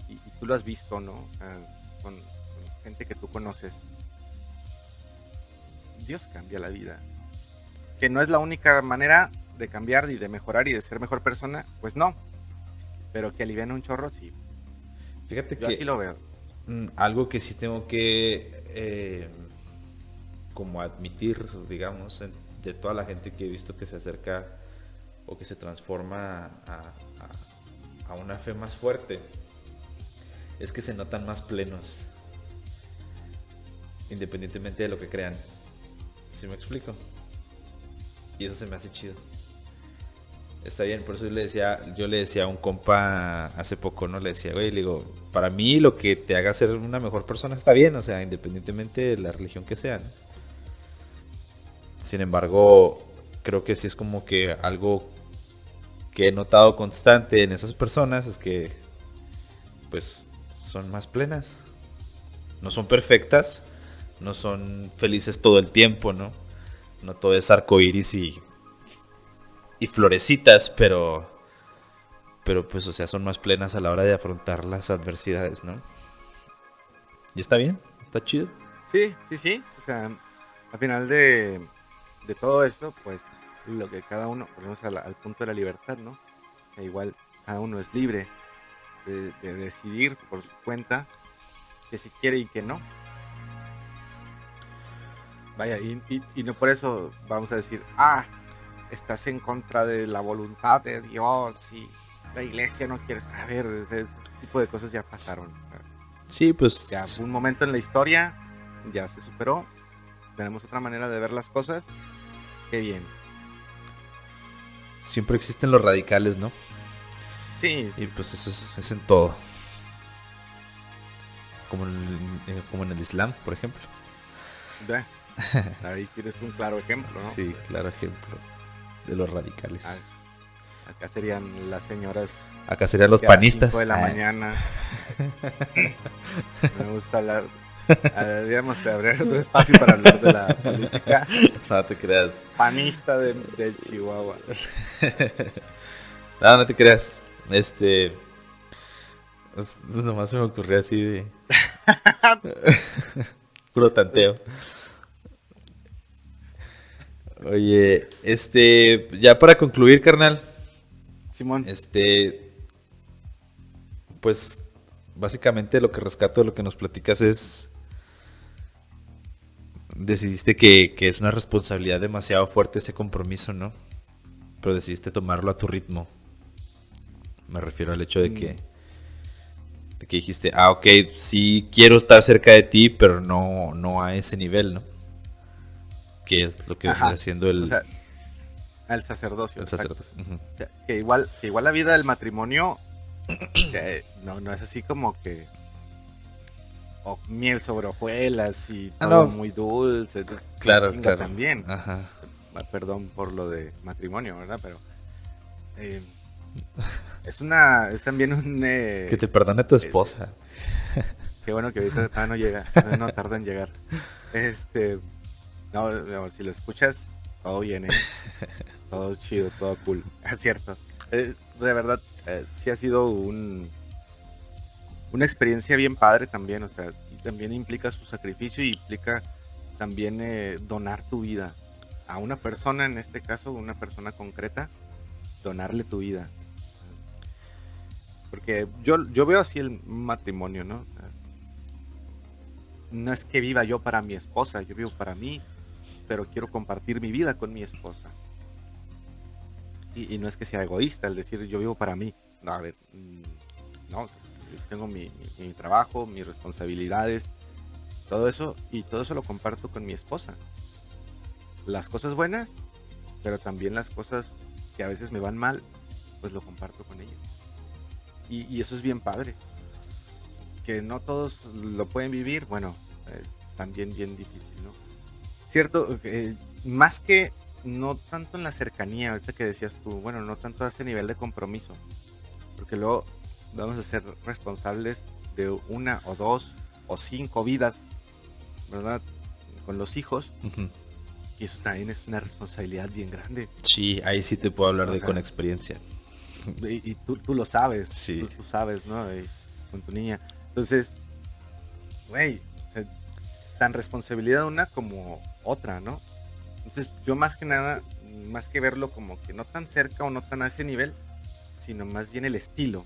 Y, tú lo has visto, ¿no? con, gente que tú conoces. Dios cambia la vida. Que no es la única manera de cambiar y de mejorar y de ser mejor persona, pues no. Pero que alivian un chorro, sí. Fíjate Yo que. así lo veo. Mm, algo que sí tengo que. Eh, como admitir, digamos, de toda la gente que he visto que se acerca o que se transforma a, a una fe más fuerte, es que se notan más plenos, independientemente de lo que crean. ¿Sí me explico? Y eso se me hace chido. Está bien, por eso yo le decía, yo le decía a un compa hace poco, ¿no? Le decía, güey, le digo, para mí lo que te haga ser una mejor persona está bien, o sea, independientemente de la religión que sea. Sin embargo, creo que sí es como que algo que he notado constante en esas personas es que, pues, son más plenas. No son perfectas, no son felices todo el tiempo, ¿no? No todo es arco iris y, y florecitas, pero, pero pues, o sea, son más plenas a la hora de afrontar las adversidades, ¿no? Y está bien, está chido. Sí, sí, sí. O sea, al final de, de todo esto, pues lo que cada uno, volvemos al, al punto de la libertad, ¿no? O sea, igual cada uno es libre de, de decidir por su cuenta que si quiere y que no. Vaya, y, y- y no por eso vamos a decir, ah, estás en contra de la voluntad de Dios y la iglesia no quiere. A ver, ese, tipo de cosas ya pasaron. Sí, pues ya fue un momento en la historia, ya se superó. Tenemos otra manera de ver las cosas. Qué bien. Siempre existen los radicales, ¿no? Sí, Y pues eso es, es en todo. Como en, el- como en el Islam, por ejemplo. ve. Ahí tienes un claro ejemplo, ¿no? Sí, claro ejemplo de los radicales. Ah, Acá serían las señoras Acá serían los que a las panistas. de la Ah, mañana. <laughs> Me gusta hablar. <laughs> Deberíamos abrir otro espacio para hablar de la política No te creas. panista de, de Chihuahua. <laughs> No, no te creas. Este. nomás se me ocurrió así de. <laughs> Puro tanteo. Oye, este. Ya para concluir, carnal. Simón, Este. Pues. Básicamente lo que rescato de lo que nos platicas es. Decidiste que, que es una responsabilidad demasiado fuerte ese compromiso, ¿no? Pero decidiste tomarlo a tu ritmo. Me refiero al hecho de que. De que dijiste, ah, ok, sí quiero estar cerca de ti, pero no, no a ese nivel, ¿no? Que es lo que viene haciendo el, o sea, al sacerdocio. el exacto. sacerdote. Ujú. O sea, que igual, que igual la vida del matrimonio que <clears throat> no, no es así como que o miel sobre hojuelas y Ah, todo no. muy dulce. Claro, claro. También. Ajá. Ah, Perdón por lo de matrimonio, ¿verdad? Pero eh, <laughs> es una, es también un eh, Que te perdone tu esposa. <laughs> Qué bueno que ahorita no llega, <laughs> no tarda en llegar. Este, no, no, si lo escuchas, todo bien, ¿eh? todo chido, todo cool. Es cierto. Eh, de verdad, eh, sí ha sido un, una experiencia bien padre también, o sea, y también implica su sacrificio y implica también eh, donar tu vida a una persona, en este caso, una persona concreta, donarle tu vida. Porque yo, yo veo así el matrimonio, ¿no? No es que viva yo para mi esposa, yo vivo para mí, pero quiero compartir mi vida con mi esposa. Y, no es que sea egoísta el decir yo vivo para mí. No, a ver, mm, no, tengo mi, trabajo, mis responsabilidades, todo eso, y todo eso lo comparto con mi esposa. Las cosas buenas, pero también las cosas que a veces me van mal, pues lo comparto con ella. Y, y eso es bien padre. Que no todos lo pueden vivir, bueno, eh, también bien difícil, ¿no? Cierto, eh, más que no tanto en la cercanía, ahorita que decías tú, bueno, no tanto a ese nivel de compromiso, porque luego vamos a ser responsables de una o dos o cinco vidas, ¿verdad? Con los hijos, y eso también es una responsabilidad bien grande. Sí, ahí sí te puedo hablar O de sea, con experiencia. Y, y tú, tú lo sabes, Sí. tú, tú sabes, ¿no? Y con tu niña. Entonces, güey, o sea, tan responsabilidad una como otra, ¿no? Entonces, yo más que nada, más que verlo como que no tan cerca o no tan a ese nivel, sino más bien el estilo.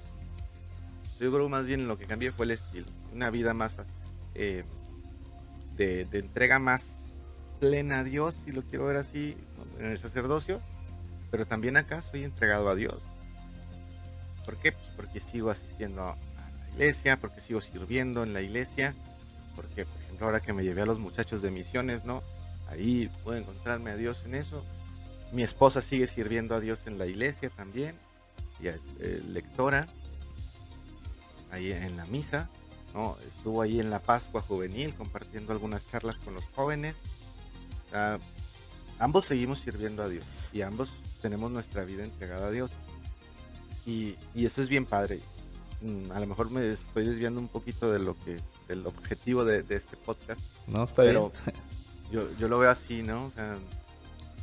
Yo creo más bien lo que cambié fue el estilo. Una vida más eh, de, entrega más plena a Dios, si lo quiero ver así, en el sacerdocio, pero también acá soy entregado a Dios. ¿Por qué? Pues porque sigo asistiendo a la iglesia, porque sigo sirviendo en la iglesia, porque, por ejemplo, ahora que me llevé a los muchachos de misiones, ¿no? Ahí puedo encontrarme a Dios en eso. Mi esposa sigue sirviendo a Dios en la iglesia también, ya es eh, lectora, ahí en la misa, ¿no? Estuvo ahí en la Pascua Juvenil compartiendo algunas charlas con los jóvenes. ambos seguimos sirviendo a Dios y ambos tenemos nuestra vida entregada a Dios. Y, eso es bien padre. Mm, a lo mejor me estoy desviando un poquito de lo que, del objetivo de, este podcast. No, está pero Yo, yo lo veo así, ¿no? O sea,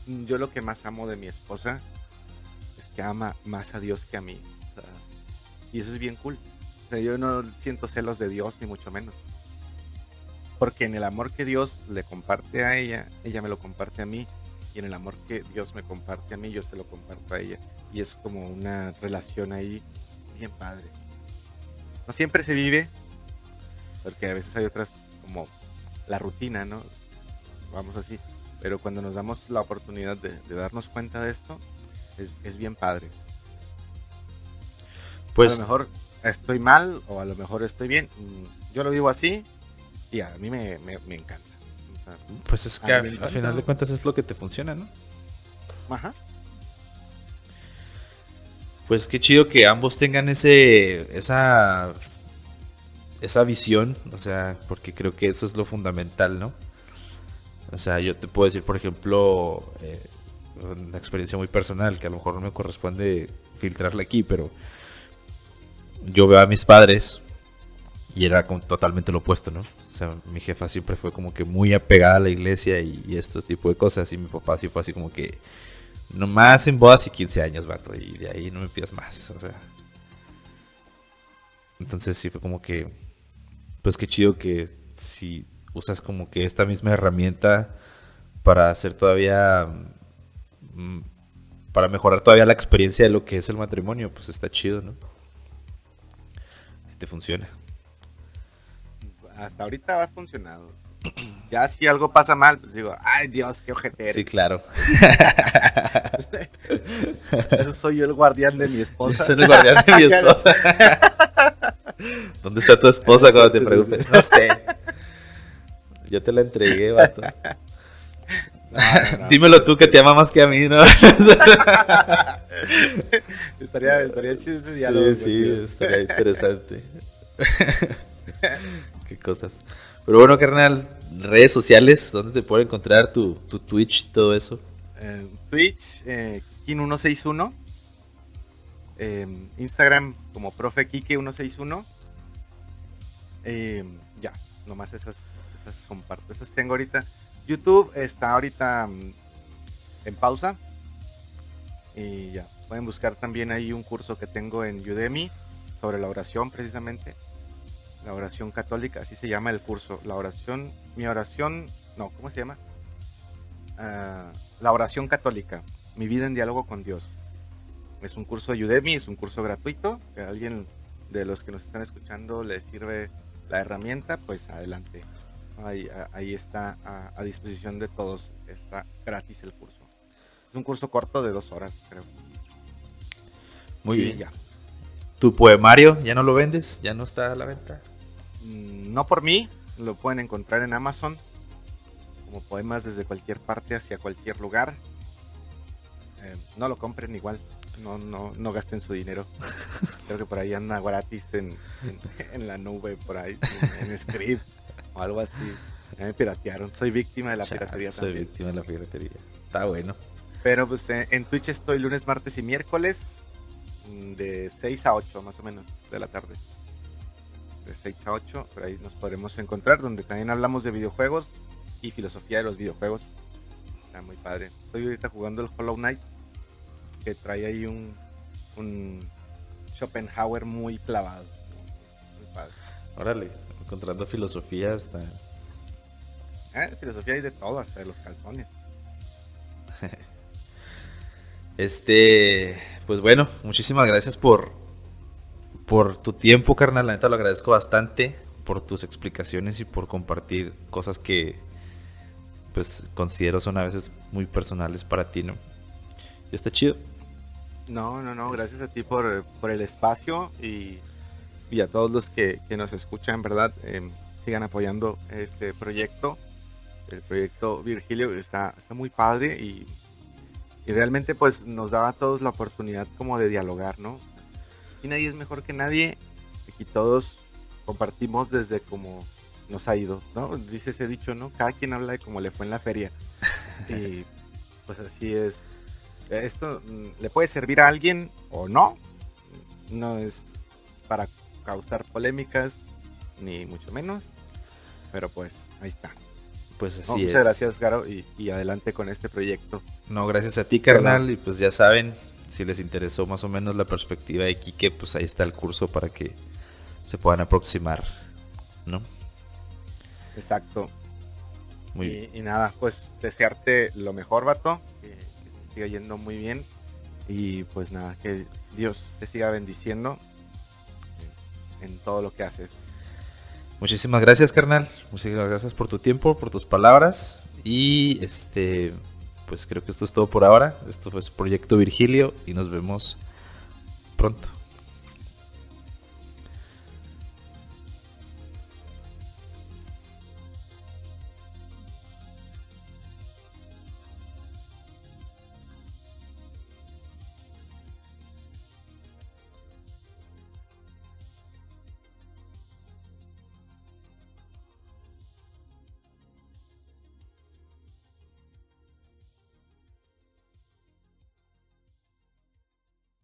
yo lo que más amo de mi esposa es que ama más a Dios que a mí. y eso es bien cool. O sea, yo no siento celos de Dios, ni mucho menos. Porque en el amor que Dios le comparte a ella, ella me lo comparte a mí. Y en el amor que Dios me comparte a mí, yo se lo comparto a ella y es como una relación ahí bien padre. No siempre se vive, porque a veces hay otras como la rutina, ¿no? Vamos así, pero cuando nos damos la oportunidad de, darnos cuenta de esto, es, bien padre. Pues a lo mejor estoy mal o a lo mejor estoy bien. Mm, yo lo vivo así y a mí me, encanta. pues es que al final de cuentas es lo que te funciona, ¿no? Ajá pues qué chido que ambos tengan ese, esa, esa visión, o sea, porque creo que eso es lo fundamental, ¿no? O sea, yo te puedo decir, por ejemplo, eh, una experiencia muy personal que a lo mejor no me corresponde filtrarla aquí, pero yo veo a mis padres y era totalmente lo opuesto, ¿no? O sea, mi jefa siempre fue como que muy apegada a la iglesia y, y este tipo de cosas, y mi papá sí fue así como que Nomás en bodas y 15 años, vato. Y de ahí no me pidas más. O sea. Entonces sí fue como que. Pues qué chido que si usas como que esta misma herramienta para hacer todavía. Mm, para mejorar todavía la experiencia de lo que es el matrimonio, pues está chido, ¿no? Te funciona. Hasta ahorita ha funcionado. <clears throat> Ya si algo pasa mal, pues digo, ay Dios, qué ojete Sí, claro. <laughs> Eso soy yo el guardián de mi esposa. Soy el guardián de mi <laughs> esposa. <laughs> ¿Dónde está tu esposa cuando te pregunten? No sé. Yo te la entregué, vato. <laughs> Dímelo tú que te ama más que a mí, ¿no? <laughs> estaría, estaría chido ese diálogo. Sí, sí, estaría interesante. <laughs> Qué cosas. Pero bueno, carnal, redes sociales, ¿dónde te puede encontrar tu, tu Twitch, todo eso? Twitch, eh, Kin161. Instagram como profe Kike161. ya, nomás esas, esas comparto. Esas tengo ahorita. YouTube está ahorita mm, en pausa. Y ya, pueden buscar también ahí un curso que tengo en Udemy sobre la oración precisamente la oración católica, así se llama el curso. La oración, mi oración, no, ¿cómo se llama? Ah, la oración católica, mi vida en diálogo con Dios. Es un curso de Udemy, es un curso gratuito. Que alguien de los que nos están escuchando le sirve la herramienta, pues adelante. Ahí, está a, disposición de todos. Está gratis el curso. Es un curso corto de dos horas, creo. Muy bien. Ya. ¿Tu poemario ya no lo vendes? ¿Ya no está a la venta? Mm, no por mí, lo pueden encontrar en Amazon como poemas desde cualquier parte hacia cualquier lugar. Eh, no lo compren igual, no, no, no gasten su dinero. <laughs> Creo que por ahí anda gratis en, en, la nube, por ahí, en, <laughs> script o algo así. me piratearon, soy víctima de la piratería soy víctima de la piratería. Está bueno. Pero pues en Twitch estoy lunes, martes y miércoles mm, de 6 a 8 más o menos de la tarde de 6 a 8, por ahí nos podremos encontrar, donde también hablamos de videojuegos y filosofía de los videojuegos. Está muy padre. Estoy ahorita jugando el Hollow Knight, que trae ahí un, un Schopenhauer muy clavado. Muy padre. Órale, encontrando filosofía hasta... Eh, filosofía hay de todo, hasta de los calzones. <laughs> Este, pues bueno, muchísimas gracias por, por tu tiempo, carnal. La neta lo agradezco bastante por tus explicaciones y por compartir cosas que pues considero son a veces muy personales para ti, ¿no? Y está chido. No, no, no, gracias a ti por, por el espacio y, y, a todos los que, que nos escuchan, ¿verdad? Em, sigan apoyando este proyecto. El proyecto Virgilio está, está muy padre y, y realmente pues nos daba a todos la oportunidad como de dialogar, ¿no? Y nadie es mejor que nadie, aquí todos compartimos desde como nos ha ido, ¿no? Dice ese dicho, ¿no? Cada quien habla de cómo le fue en la feria. y <laughs> pues así es. Esto mm, le puede servir a alguien o no. No es para causar polémicas, ni mucho menos. Pero pues ahí está. Pues así Muchas gracias, Garo, y, adelante con este proyecto. No, gracias a ti, carnal. Y pues ya saben, si les interesó más o menos la perspectiva de Quique, pues ahí está el curso para que se puedan aproximar, ¿no? Exacto. Muy y, nada, pues desearte lo mejor, vato. Que, siga yendo muy bien. Y pues nada, que Dios te siga bendiciendo en, todo lo que haces. Muchísimas gracias, carnal. Muchísimas gracias por tu tiempo, por tus palabras. Y este, pues creo que esto es todo por ahora. Esto fue Proyecto Virgilio y nos vemos pronto.